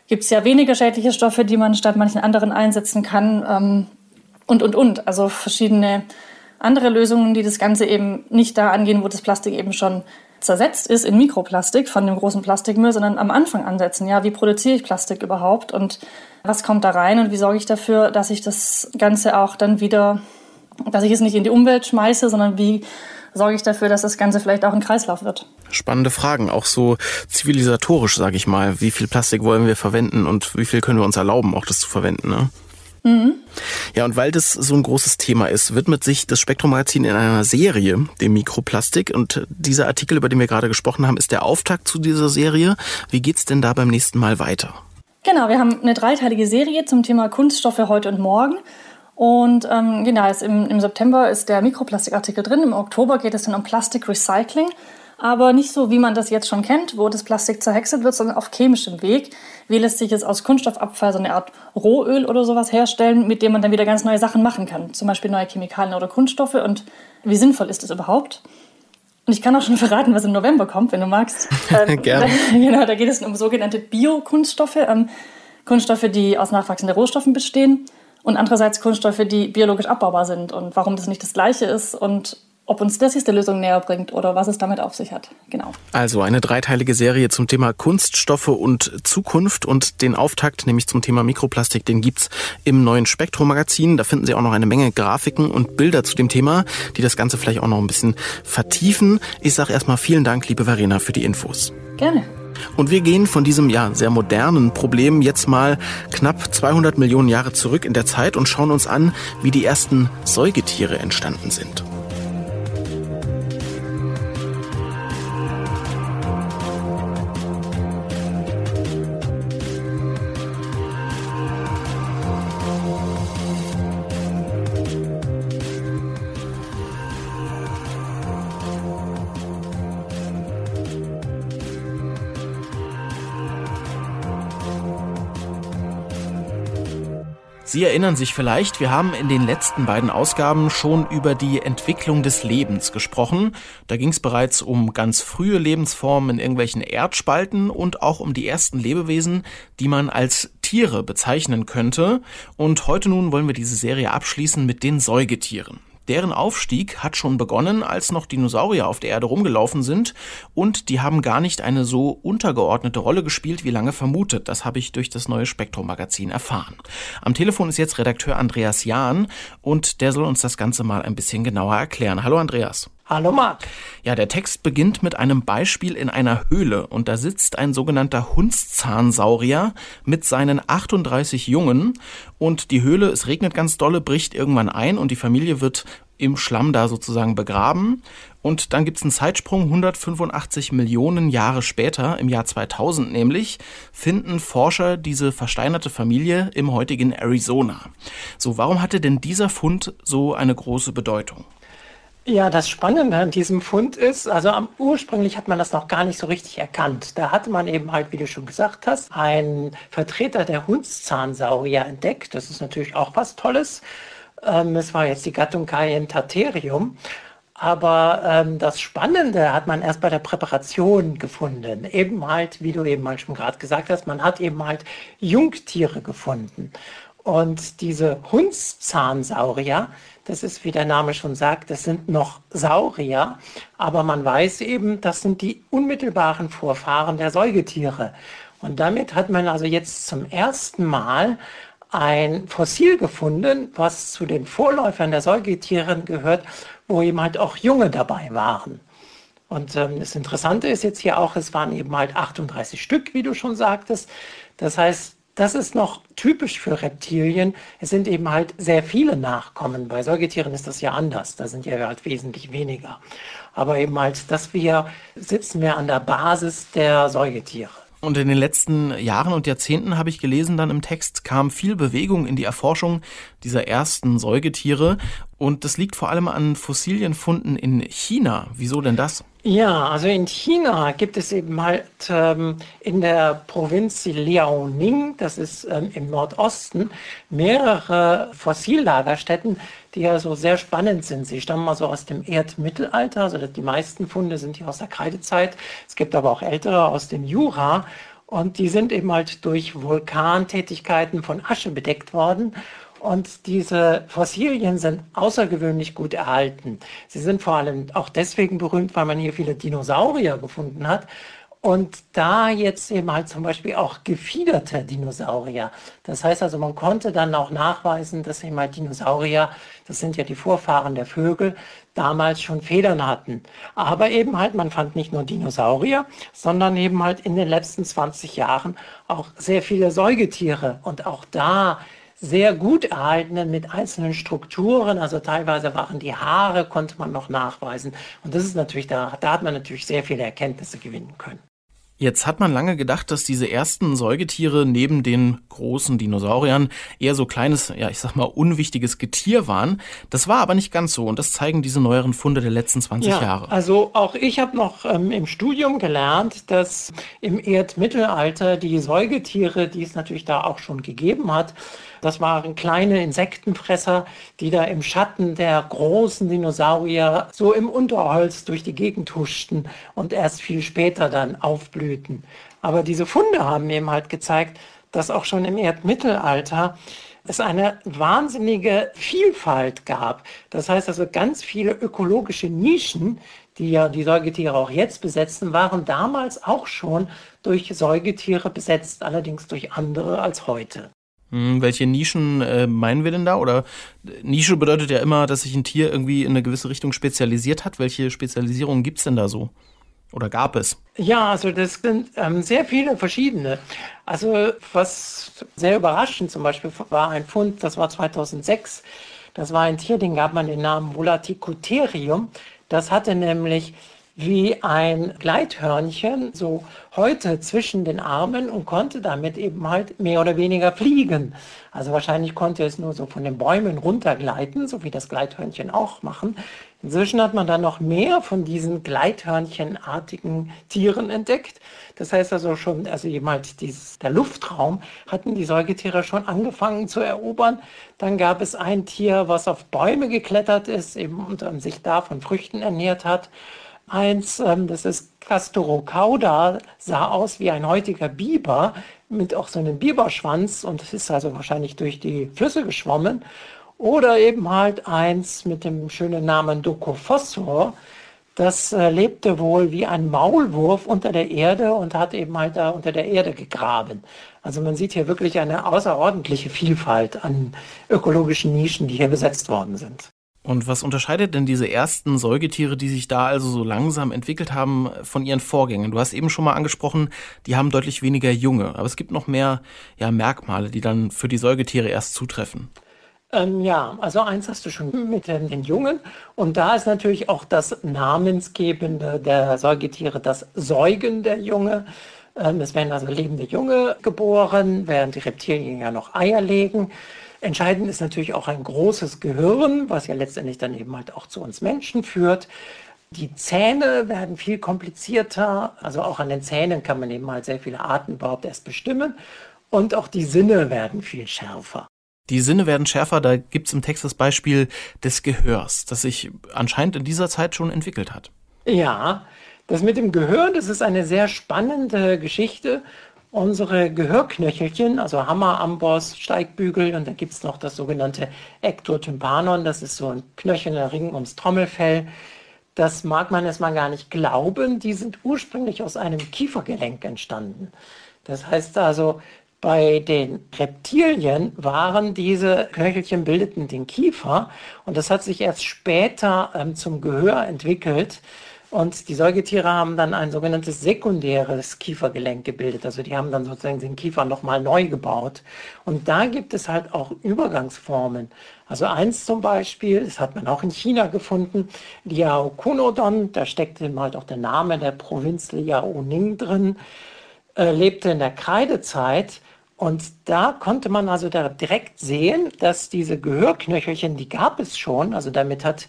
gibt es ja weniger schädliche Stoffe, die man statt manchen anderen einsetzen kann. Ähm, und, und, und. Also verschiedene andere Lösungen, die das Ganze eben nicht da angehen, wo das Plastik eben schon zersetzt ist in Mikroplastik von dem großen Plastikmüll, sondern am Anfang ansetzen. Ja, wie produziere ich Plastik überhaupt und was kommt da rein und wie sorge ich dafür, dass ich das Ganze auch dann wieder, dass ich es nicht in die Umwelt schmeiße, sondern wie sorge ich dafür, dass das Ganze vielleicht auch ein Kreislauf wird. Spannende Fragen, auch so zivilisatorisch, sage ich mal. Wie viel Plastik wollen wir verwenden und wie viel können wir uns erlauben, auch das zu verwenden? Ne? Mhm. Ja, und weil das so ein großes Thema ist, widmet sich das Spektrum-Magazin in einer Serie dem Mikroplastik. Und dieser Artikel, über den wir gerade gesprochen haben, ist der Auftakt zu dieser Serie. Wie geht's denn da beim nächsten Mal weiter? Genau, wir haben eine dreiteilige Serie zum Thema Kunststoffe heute und morgen. Und ähm, genau, im, im September ist der Mikroplastikartikel drin. Im Oktober geht es dann um Plastic Recycling aber nicht so, wie man das jetzt schon kennt, wo das Plastik zerhäckselt wird, sondern auf chemischem Weg. Wie lässt sich jetzt aus Kunststoffabfall so eine Art Rohöl oder sowas herstellen, mit dem man dann wieder ganz neue Sachen machen kann, zum Beispiel neue Chemikalien oder Kunststoffe und wie sinnvoll ist das überhaupt? Und ich kann auch schon verraten, was im November kommt, wenn du magst. Ähm, Gerne. genau, da geht es um sogenannte Biokunststoffe, ähm, Kunststoffe, die aus nachwachsenden Rohstoffen bestehen und andererseits Kunststoffe, die biologisch abbaubar sind und warum das nicht das Gleiche ist und ob uns das jetzt die Lösung näher bringt oder was es damit auf sich hat. Genau. Also eine dreiteilige Serie zum Thema Kunststoffe und Zukunft und den Auftakt, nämlich zum Thema Mikroplastik, den gibt's im neuen Spektrum-Magazin. Da finden Sie auch noch eine Menge Grafiken und Bilder zu dem Thema, die das Ganze vielleicht auch noch ein bisschen vertiefen. Ich sage erstmal vielen Dank, liebe Verena, für die Infos. Gerne. Und wir gehen von diesem ja sehr modernen Problem jetzt mal knapp 200 Millionen Jahre zurück in der Zeit und schauen uns an, wie die ersten Säugetiere entstanden sind. Sie erinnern sich vielleicht, wir haben in den letzten beiden Ausgaben schon über die Entwicklung des Lebens gesprochen. Da ging es bereits um ganz frühe Lebensformen in irgendwelchen Erdspalten und auch um die ersten Lebewesen, die man als Tiere bezeichnen könnte. Und heute nun wollen wir diese Serie abschließen mit den Säugetieren. Deren Aufstieg hat schon begonnen, als noch Dinosaurier auf der Erde rumgelaufen sind und die haben gar nicht eine so untergeordnete Rolle gespielt, wie lange vermutet. Das habe ich durch das neue Spektrum-Magazin erfahren. Am Telefon ist jetzt Redakteur Andreas Jahn und der soll uns das Ganze mal ein bisschen genauer erklären. Hallo Andreas. Hallo Marc. Ja, der Text beginnt mit einem Beispiel in einer Höhle und da sitzt ein sogenannter Hundszahnsaurier mit seinen 38 Jungen und die Höhle, es regnet ganz dolle, bricht irgendwann ein und die Familie wird im Schlamm da sozusagen begraben. Und dann gibt's einen Zeitsprung, 185 Millionen Jahre später, im Jahr 2000 nämlich, finden Forscher diese versteinerte Familie im heutigen Arizona. So, warum hatte denn dieser Fund so eine große Bedeutung? Ja, das Spannende an diesem Fund ist, also am, ursprünglich hat man das noch gar nicht so richtig erkannt. Da hatte man eben halt, wie du schon gesagt hast, einen Vertreter der Hundszahnsaurier entdeckt. Das ist natürlich auch was Tolles. Ähm, es war jetzt die Gattung Cayentaterium. Aber ähm, das Spannende hat man erst bei der Präparation gefunden. Eben halt, wie du eben mal schon gerade gesagt hast, man hat eben halt Jungtiere gefunden. Und diese Hundszahnsaurier, das ist, wie der Name schon sagt, das sind noch Saurier, aber man weiß eben, das sind die unmittelbaren Vorfahren der Säugetiere. Und damit hat man also jetzt zum ersten Mal ein Fossil gefunden, was zu den Vorläufern der Säugetiere gehört, wo eben halt auch Junge dabei waren. Und ähm, das Interessante ist jetzt hier auch, es waren eben halt 38 Stück, wie du schon sagtest. Das heißt, das ist noch typisch für Reptilien. Es sind eben halt sehr viele Nachkommen. Bei Säugetieren ist das ja anders. Da sind ja halt wesentlich weniger. Aber eben halt, dass wir sitzen wir an der Basis der Säugetiere. Und in den letzten Jahren und Jahrzehnten habe ich gelesen, dann im Text kam viel Bewegung in die Erforschung dieser ersten Säugetiere. Und das liegt vor allem an Fossilienfunden in China. Wieso denn das? Ja, also in China gibt es eben halt ähm, in der Provinz Liaoning, das ist ähm, im Nordosten, mehrere Fossillagerstätten, die ja so sehr spannend sind. Sie stammen also aus dem Erdmittelalter, also die meisten Funde sind hier aus der Kreidezeit. Es gibt aber auch ältere aus dem Jura und die sind eben halt durch Vulkantätigkeiten von Asche bedeckt worden. Und diese Fossilien sind außergewöhnlich gut erhalten. Sie sind vor allem auch deswegen berühmt, weil man hier viele Dinosaurier gefunden hat. Und da jetzt eben halt zum Beispiel auch gefiederte Dinosaurier. Das heißt also, man konnte dann auch nachweisen, dass eben halt Dinosaurier, das sind ja die Vorfahren der Vögel, damals schon Federn hatten. Aber eben halt, man fand nicht nur Dinosaurier, sondern eben halt in den letzten 20 Jahren auch sehr viele Säugetiere. Und auch da sehr gut erhaltenen mit einzelnen Strukturen. Also teilweise waren die Haare, konnte man noch nachweisen. Und das ist natürlich, da, da hat man natürlich sehr viele Erkenntnisse gewinnen können. Jetzt hat man lange gedacht, dass diese ersten Säugetiere neben den großen Dinosauriern eher so kleines, ja, ich sag mal, unwichtiges Getier waren. Das war aber nicht ganz so und das zeigen diese neueren Funde der letzten 20 ja, Jahre. Also auch ich habe noch ähm, im Studium gelernt, dass im Erdmittelalter die Säugetiere, die es natürlich da auch schon gegeben hat, das waren kleine Insektenfresser, die da im Schatten der großen Dinosaurier so im Unterholz durch die Gegend huschten und erst viel später dann aufblühten. Aber diese Funde haben eben halt gezeigt, dass auch schon im Erdmittelalter es eine wahnsinnige Vielfalt gab. Das heißt also ganz viele ökologische Nischen, die ja die Säugetiere auch jetzt besetzen, waren damals auch schon durch Säugetiere besetzt, allerdings durch andere als heute. Hm, welche Nischen äh, meinen wir denn da? Oder Nische bedeutet ja immer, dass sich ein Tier irgendwie in eine gewisse Richtung spezialisiert hat. Welche Spezialisierungen gibt es denn da so? Oder gab es? Ja, also das sind ähm, sehr viele verschiedene. Also was sehr überraschend zum Beispiel war ein Fund, das war 2006. Das war ein Tier, den gab man den Namen Volaticotherium. Das hatte nämlich wie ein Gleithörnchen so heute zwischen den Armen und konnte damit eben halt mehr oder weniger fliegen. Also wahrscheinlich konnte es nur so von den Bäumen runtergleiten, so wie das Gleithörnchen auch machen. Inzwischen hat man dann noch mehr von diesen Gleithörnchenartigen Tieren entdeckt. Das heißt also schon, also eben halt dieses, der Luftraum hatten die Säugetiere schon angefangen zu erobern. Dann gab es ein Tier, was auf Bäume geklettert ist eben und sich da von Früchten ernährt hat. Eins, ähm, das ist Castorocauda sah aus wie ein heutiger Biber mit auch so einem Biberschwanz und ist also wahrscheinlich durch die Flüsse geschwommen. Oder eben halt eins mit dem schönen Namen Docophosor. Das äh, lebte wohl wie ein Maulwurf unter der Erde und hat eben halt da unter der Erde gegraben. Also man sieht hier wirklich eine außerordentliche Vielfalt an ökologischen Nischen, die hier besetzt worden sind. Und was unterscheidet denn diese ersten Säugetiere, die sich da also so langsam entwickelt haben, von ihren Vorgängern? Du hast eben schon mal angesprochen, die haben deutlich weniger Junge, aber es gibt noch mehr ja, Merkmale, die dann für die Säugetiere erst zutreffen. Ähm, ja, also eins hast du schon mit den, den, Jungen. Und da ist natürlich auch das Namensgebende der Säugetiere, das Säugen der Junge. Ähm, es werden also lebende Junge geboren, während die Reptilien ja noch Eier legen. Entscheidend ist natürlich auch ein großes Gehirn, was ja letztendlich dann eben halt auch zu uns Menschen führt. Die Zähne werden viel komplizierter, also auch an den Zähnen kann man eben halt sehr viele Arten überhaupt erst bestimmen. Und auch die Sinne werden viel schärfer. Die Sinne werden schärfer, da gibt es im Text das Beispiel des Gehörs, das sich anscheinend in dieser Zeit schon entwickelt hat. Ja, das mit dem Gehör, das ist eine sehr spannende Geschichte. Unsere Gehörknöchelchen, also Hammer, Amboss, Steigbügel und da gibt es noch das sogenannte Ektotympanon, das ist so ein knöcherner Ring ums Trommelfell. Das mag man erstmal gar nicht glauben, die sind ursprünglich aus einem Kiefergelenk entstanden. Das heißt also, bei den Reptilien waren diese Knöchelchen bildeten den Kiefer und das hat sich erst später ähm, zum Gehör entwickelt. Und die Säugetiere haben dann ein sogenanntes sekundäres Kiefergelenk gebildet. Also die haben dann sozusagen den Kiefer nochmal neu gebaut. Und da gibt es halt auch Übergangsformen. Also eins zum Beispiel, das hat man auch in China gefunden, Liaokunodon, da steckt eben halt auch der Name der Provinz Liaoning drin, äh, lebte in der Kreidezeit und da konnte man also direkt sehen, dass diese Gehörknöchelchen, die gab es schon, also damit hat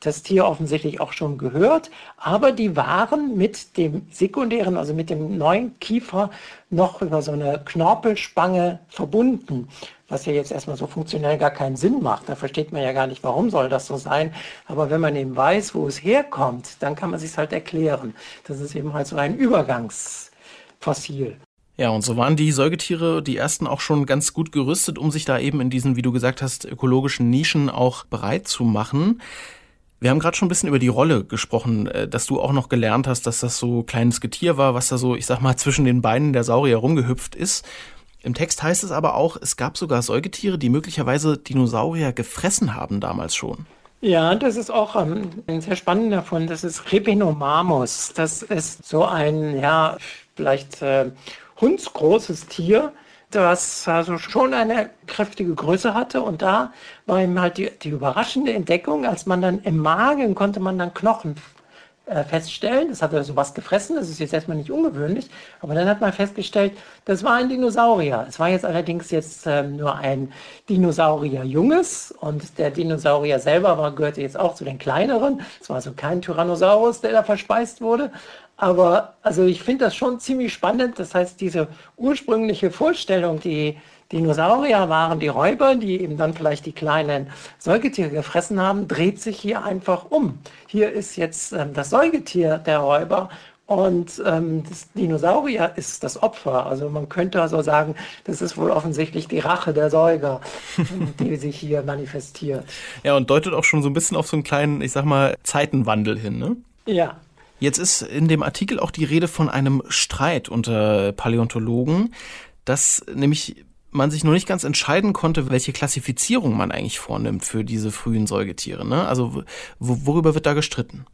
das Tier offensichtlich auch schon gehört, aber die waren mit dem sekundären, also mit dem neuen Kiefer noch über so eine Knorpelspange verbunden, was ja jetzt erstmal so funktionell gar keinen Sinn macht. Da versteht man ja gar nicht, warum soll das so sein. Aber wenn man eben weiß, wo es herkommt, dann kann man sich halt erklären. Das ist eben halt so ein Übergangsfossil. Ja, und so waren die Säugetiere, die ersten auch schon ganz gut gerüstet, um sich da eben in diesen, wie du gesagt hast, ökologischen Nischen auch bereit zu machen. Wir haben gerade schon ein bisschen über die Rolle gesprochen, äh, dass du auch noch gelernt hast, dass das so kleines Getier war, was da so, ich sag mal, zwischen den Beinen der Saurier rumgehüpft ist. Im Text heißt es aber auch, es gab sogar Säugetiere, die möglicherweise Dinosaurier gefressen haben damals schon. Ja, das ist auch ähm, ein sehr spannender Fund. Das ist Repenomamus. Das ist so ein, ja, vielleicht äh, hundsgroßes Tier, das also schon eine kräftige Größe hatte. Und da war ihm halt die, die überraschende Entdeckung, als man dann im Magen konnte man dann Knochen äh, feststellen. Das hat er sowas gefressen, das ist jetzt erstmal nicht ungewöhnlich, aber dann hat man festgestellt, das war ein Dinosaurier. Es war jetzt allerdings jetzt ähm, nur ein Dinosaurier-Junges und der Dinosaurier selber war, gehörte jetzt auch zu den kleineren. Es war also kein Tyrannosaurus, der da verspeist wurde, aber also ich finde das schon ziemlich spannend. Das heißt, diese ursprüngliche Vorstellung, die Dinosaurier waren die Räuber, die eben dann vielleicht die kleinen Säugetiere gefressen haben, dreht sich hier einfach um. Hier ist jetzt ähm, das Säugetier der Räuber und ähm, das Dinosaurier ist das Opfer. Also man könnte also sagen, das ist wohl offensichtlich die Rache der Säuger, die sich hier manifestiert. Ja, und deutet auch schon so ein bisschen auf so einen kleinen, ich sag mal, Zeitenwandel hin, ne? Ja, Jetzt ist in dem Artikel auch die Rede von einem Streit unter Paläontologen, dass nämlich man sich noch nicht ganz entscheiden konnte, welche Klassifizierung man eigentlich vornimmt für diese frühen Säugetiere. Ne? Also worüber wird da gestritten?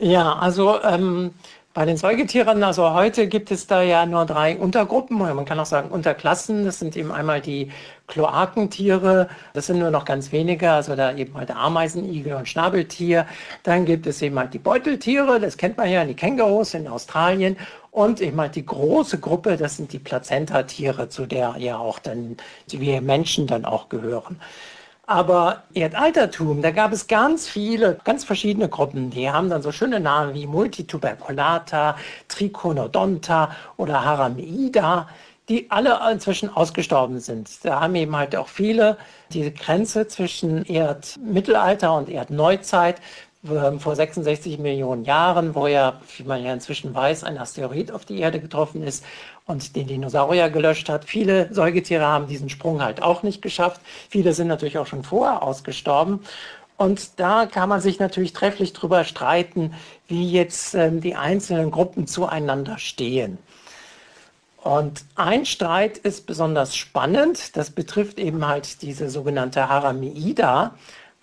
Ja, also ähm, bei den Säugetieren, also heute gibt es da ja nur drei Untergruppen, man kann auch sagen Unterklassen. Das sind eben einmal die Kloakentiere, das sind nur noch ganz wenige, also da eben halt Ameisenigel und Schnabeltier. Dann gibt es eben halt die Beuteltiere, das kennt man ja, die Kängurus in Australien. Und eben halt die große Gruppe, das sind die Plazentatiere, zu der ja auch dann wir Menschen dann auch gehören. Aber Erdaltertum, da gab es ganz viele, ganz verschiedene Gruppen. Die haben dann so schöne Namen wie Multituberculata, Triconodonta oder Harameida, die alle inzwischen ausgestorben sind. Da haben eben halt auch viele diese Grenze zwischen Erdmittelalter und Erdneuzeit ähm, vor 66 Millionen Jahren, wo ja, wie man ja inzwischen weiß, ein Asteroid auf die Erde getroffen ist und den Dinosaurier gelöscht hat. Viele Säugetiere haben diesen Sprung halt auch nicht geschafft. Viele sind natürlich auch schon vorher ausgestorben. Und da kann man sich natürlich trefflich drüber streiten, wie jetzt ähm, die einzelnen Gruppen zueinander stehen. Und ein Streit ist besonders spannend. Das betrifft eben halt diese sogenannte Harameida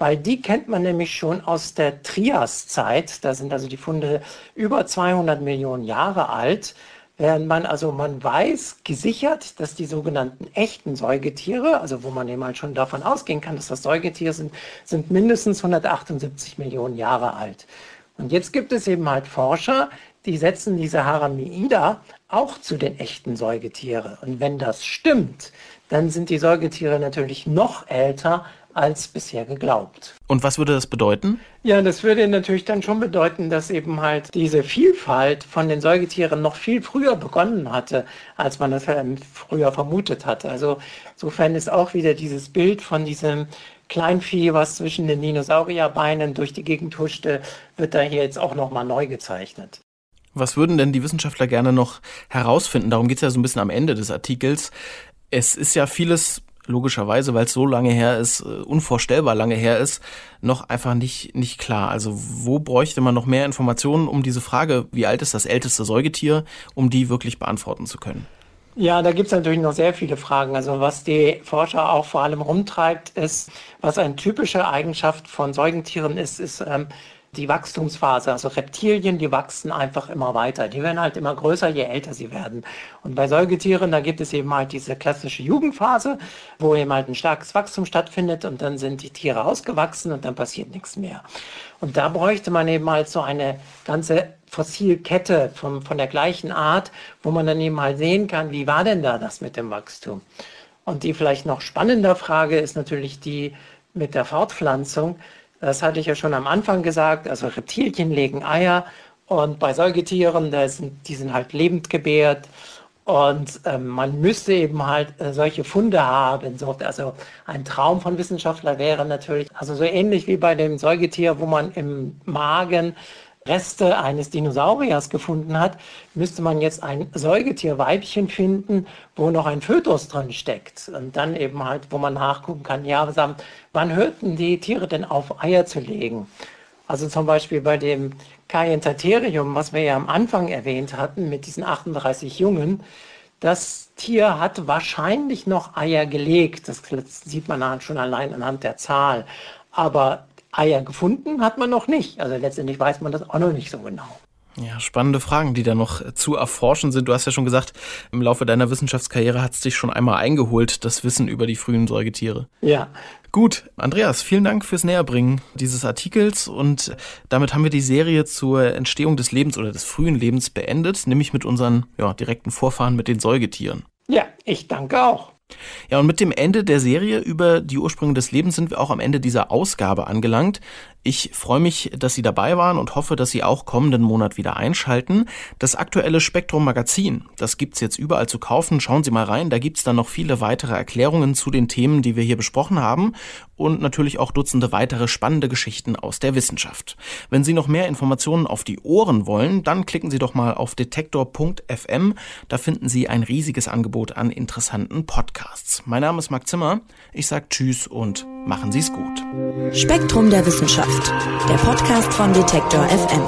weil die kennt man nämlich schon aus der Triaszeit. Da sind also die Funde über 200 Millionen Jahre alt. Während man also, man weiß gesichert, dass die sogenannten echten Säugetiere, also wo man eben halt schon davon ausgehen kann, dass das Säugetiere sind, sind mindestens 178 Millionen Jahre alt. Und jetzt gibt es eben halt Forscher, die setzen diese Harameida auch zu den echten Säugetieren. Und wenn das stimmt, dann sind die Säugetiere natürlich noch älter als bisher geglaubt. Und was würde das bedeuten? Ja, das würde natürlich dann schon bedeuten, dass eben halt diese Vielfalt von den Säugetieren noch viel früher begonnen hatte, als man das früher vermutet hatte. Also insofern ist auch wieder dieses Bild von diesem Kleinvieh, was zwischen den Dinosaurierbeinen durch die Gegend huschte, wird da hier jetzt auch nochmal neu gezeichnet. Was würden denn die Wissenschaftler gerne noch herausfinden? Darum geht es ja so ein bisschen am Ende des Artikels. Es ist ja vieles logischerweise, weil es so lange her ist, äh, unvorstellbar lange her ist, noch einfach nicht, nicht klar. Also wo bräuchte man noch mehr Informationen, um diese Frage, wie alt ist das älteste Säugetier, um die wirklich beantworten zu können? Ja, da gibt es natürlich noch sehr viele Fragen. Also was die Forscher auch vor allem rumtreibt, ist, was eine typische Eigenschaft von Säugetieren ist, ist ähm, die Wachstumsphase. Also Reptilien, die wachsen einfach immer weiter. Die werden halt immer größer, je älter sie werden. Und bei Säugetieren, da gibt es eben halt diese klassische Jugendphase, wo eben halt ein starkes Wachstum stattfindet und dann sind die Tiere ausgewachsen und dann passiert nichts mehr. Und da bräuchte man eben halt so eine ganze Fossilkette von, von der gleichen Art, wo man dann eben halt sehen kann, wie war denn da das mit dem Wachstum? Und die vielleicht noch spannender Frage ist natürlich die mit der Fortpflanzung. Das hatte ich ja schon am Anfang gesagt. Also Reptilien legen Eier und bei Säugetieren, sind, die sind halt lebend gebärt. Und ähm, man müsste eben halt äh, solche Funde haben. So, also ein Traum von Wissenschaftler wäre natürlich, also so ähnlich wie bei dem Säugetier, wo man im Magen Reste eines Dinosauriers gefunden hat, müsste man jetzt ein Säugetierweibchen finden, wo noch ein Fötus drin steckt. Und dann eben halt, wo man nachgucken kann, ja, wann hörten die Tiere denn auf, Eier zu legen? Also zum Beispiel bei dem Cayentaterium, was wir ja am Anfang erwähnt hatten, mit diesen 38 Jungen, das Tier hat wahrscheinlich noch Eier gelegt. Das sieht man schon allein anhand der Zahl. Aber Eier gefunden hat man noch nicht. Also letztendlich weiß man das auch noch nicht so genau. Ja, spannende Fragen, die da noch zu erforschen sind. Du hast ja schon gesagt, im Laufe deiner Wissenschaftskarriere hat es dich schon einmal eingeholt, das Wissen über die frühen Säugetiere. Ja. Gut, Andreas, vielen Dank fürs Näherbringen dieses Artikels und damit haben wir die Serie zur Entstehung des Lebens oder des frühen Lebens beendet, nämlich mit unseren ja, direkten Vorfahren mit den Säugetieren. Ja, ich danke auch. Ja, und mit dem Ende der Serie über die Ursprünge des Lebens sind wir auch am Ende dieser Ausgabe angelangt. Ich freue mich, dass Sie dabei waren und hoffe, dass Sie auch kommenden Monat wieder einschalten. Das aktuelle Spektrum Magazin, das gibt's jetzt überall zu kaufen. Schauen Sie mal rein, da gibt's dann noch viele weitere Erklärungen zu den Themen, die wir hier besprochen haben und natürlich auch Dutzende weitere spannende Geschichten aus der Wissenschaft. Wenn Sie noch mehr Informationen auf die Ohren wollen, dann klicken Sie doch mal auf detektor.fm. Da finden Sie ein riesiges Angebot an interessanten Podcasts. Mein Name ist Marc Zimmer. Ich sage Tschüss und machen Sie es gut. Spektrum der Wissenschaft, der Podcast von Detektor FM.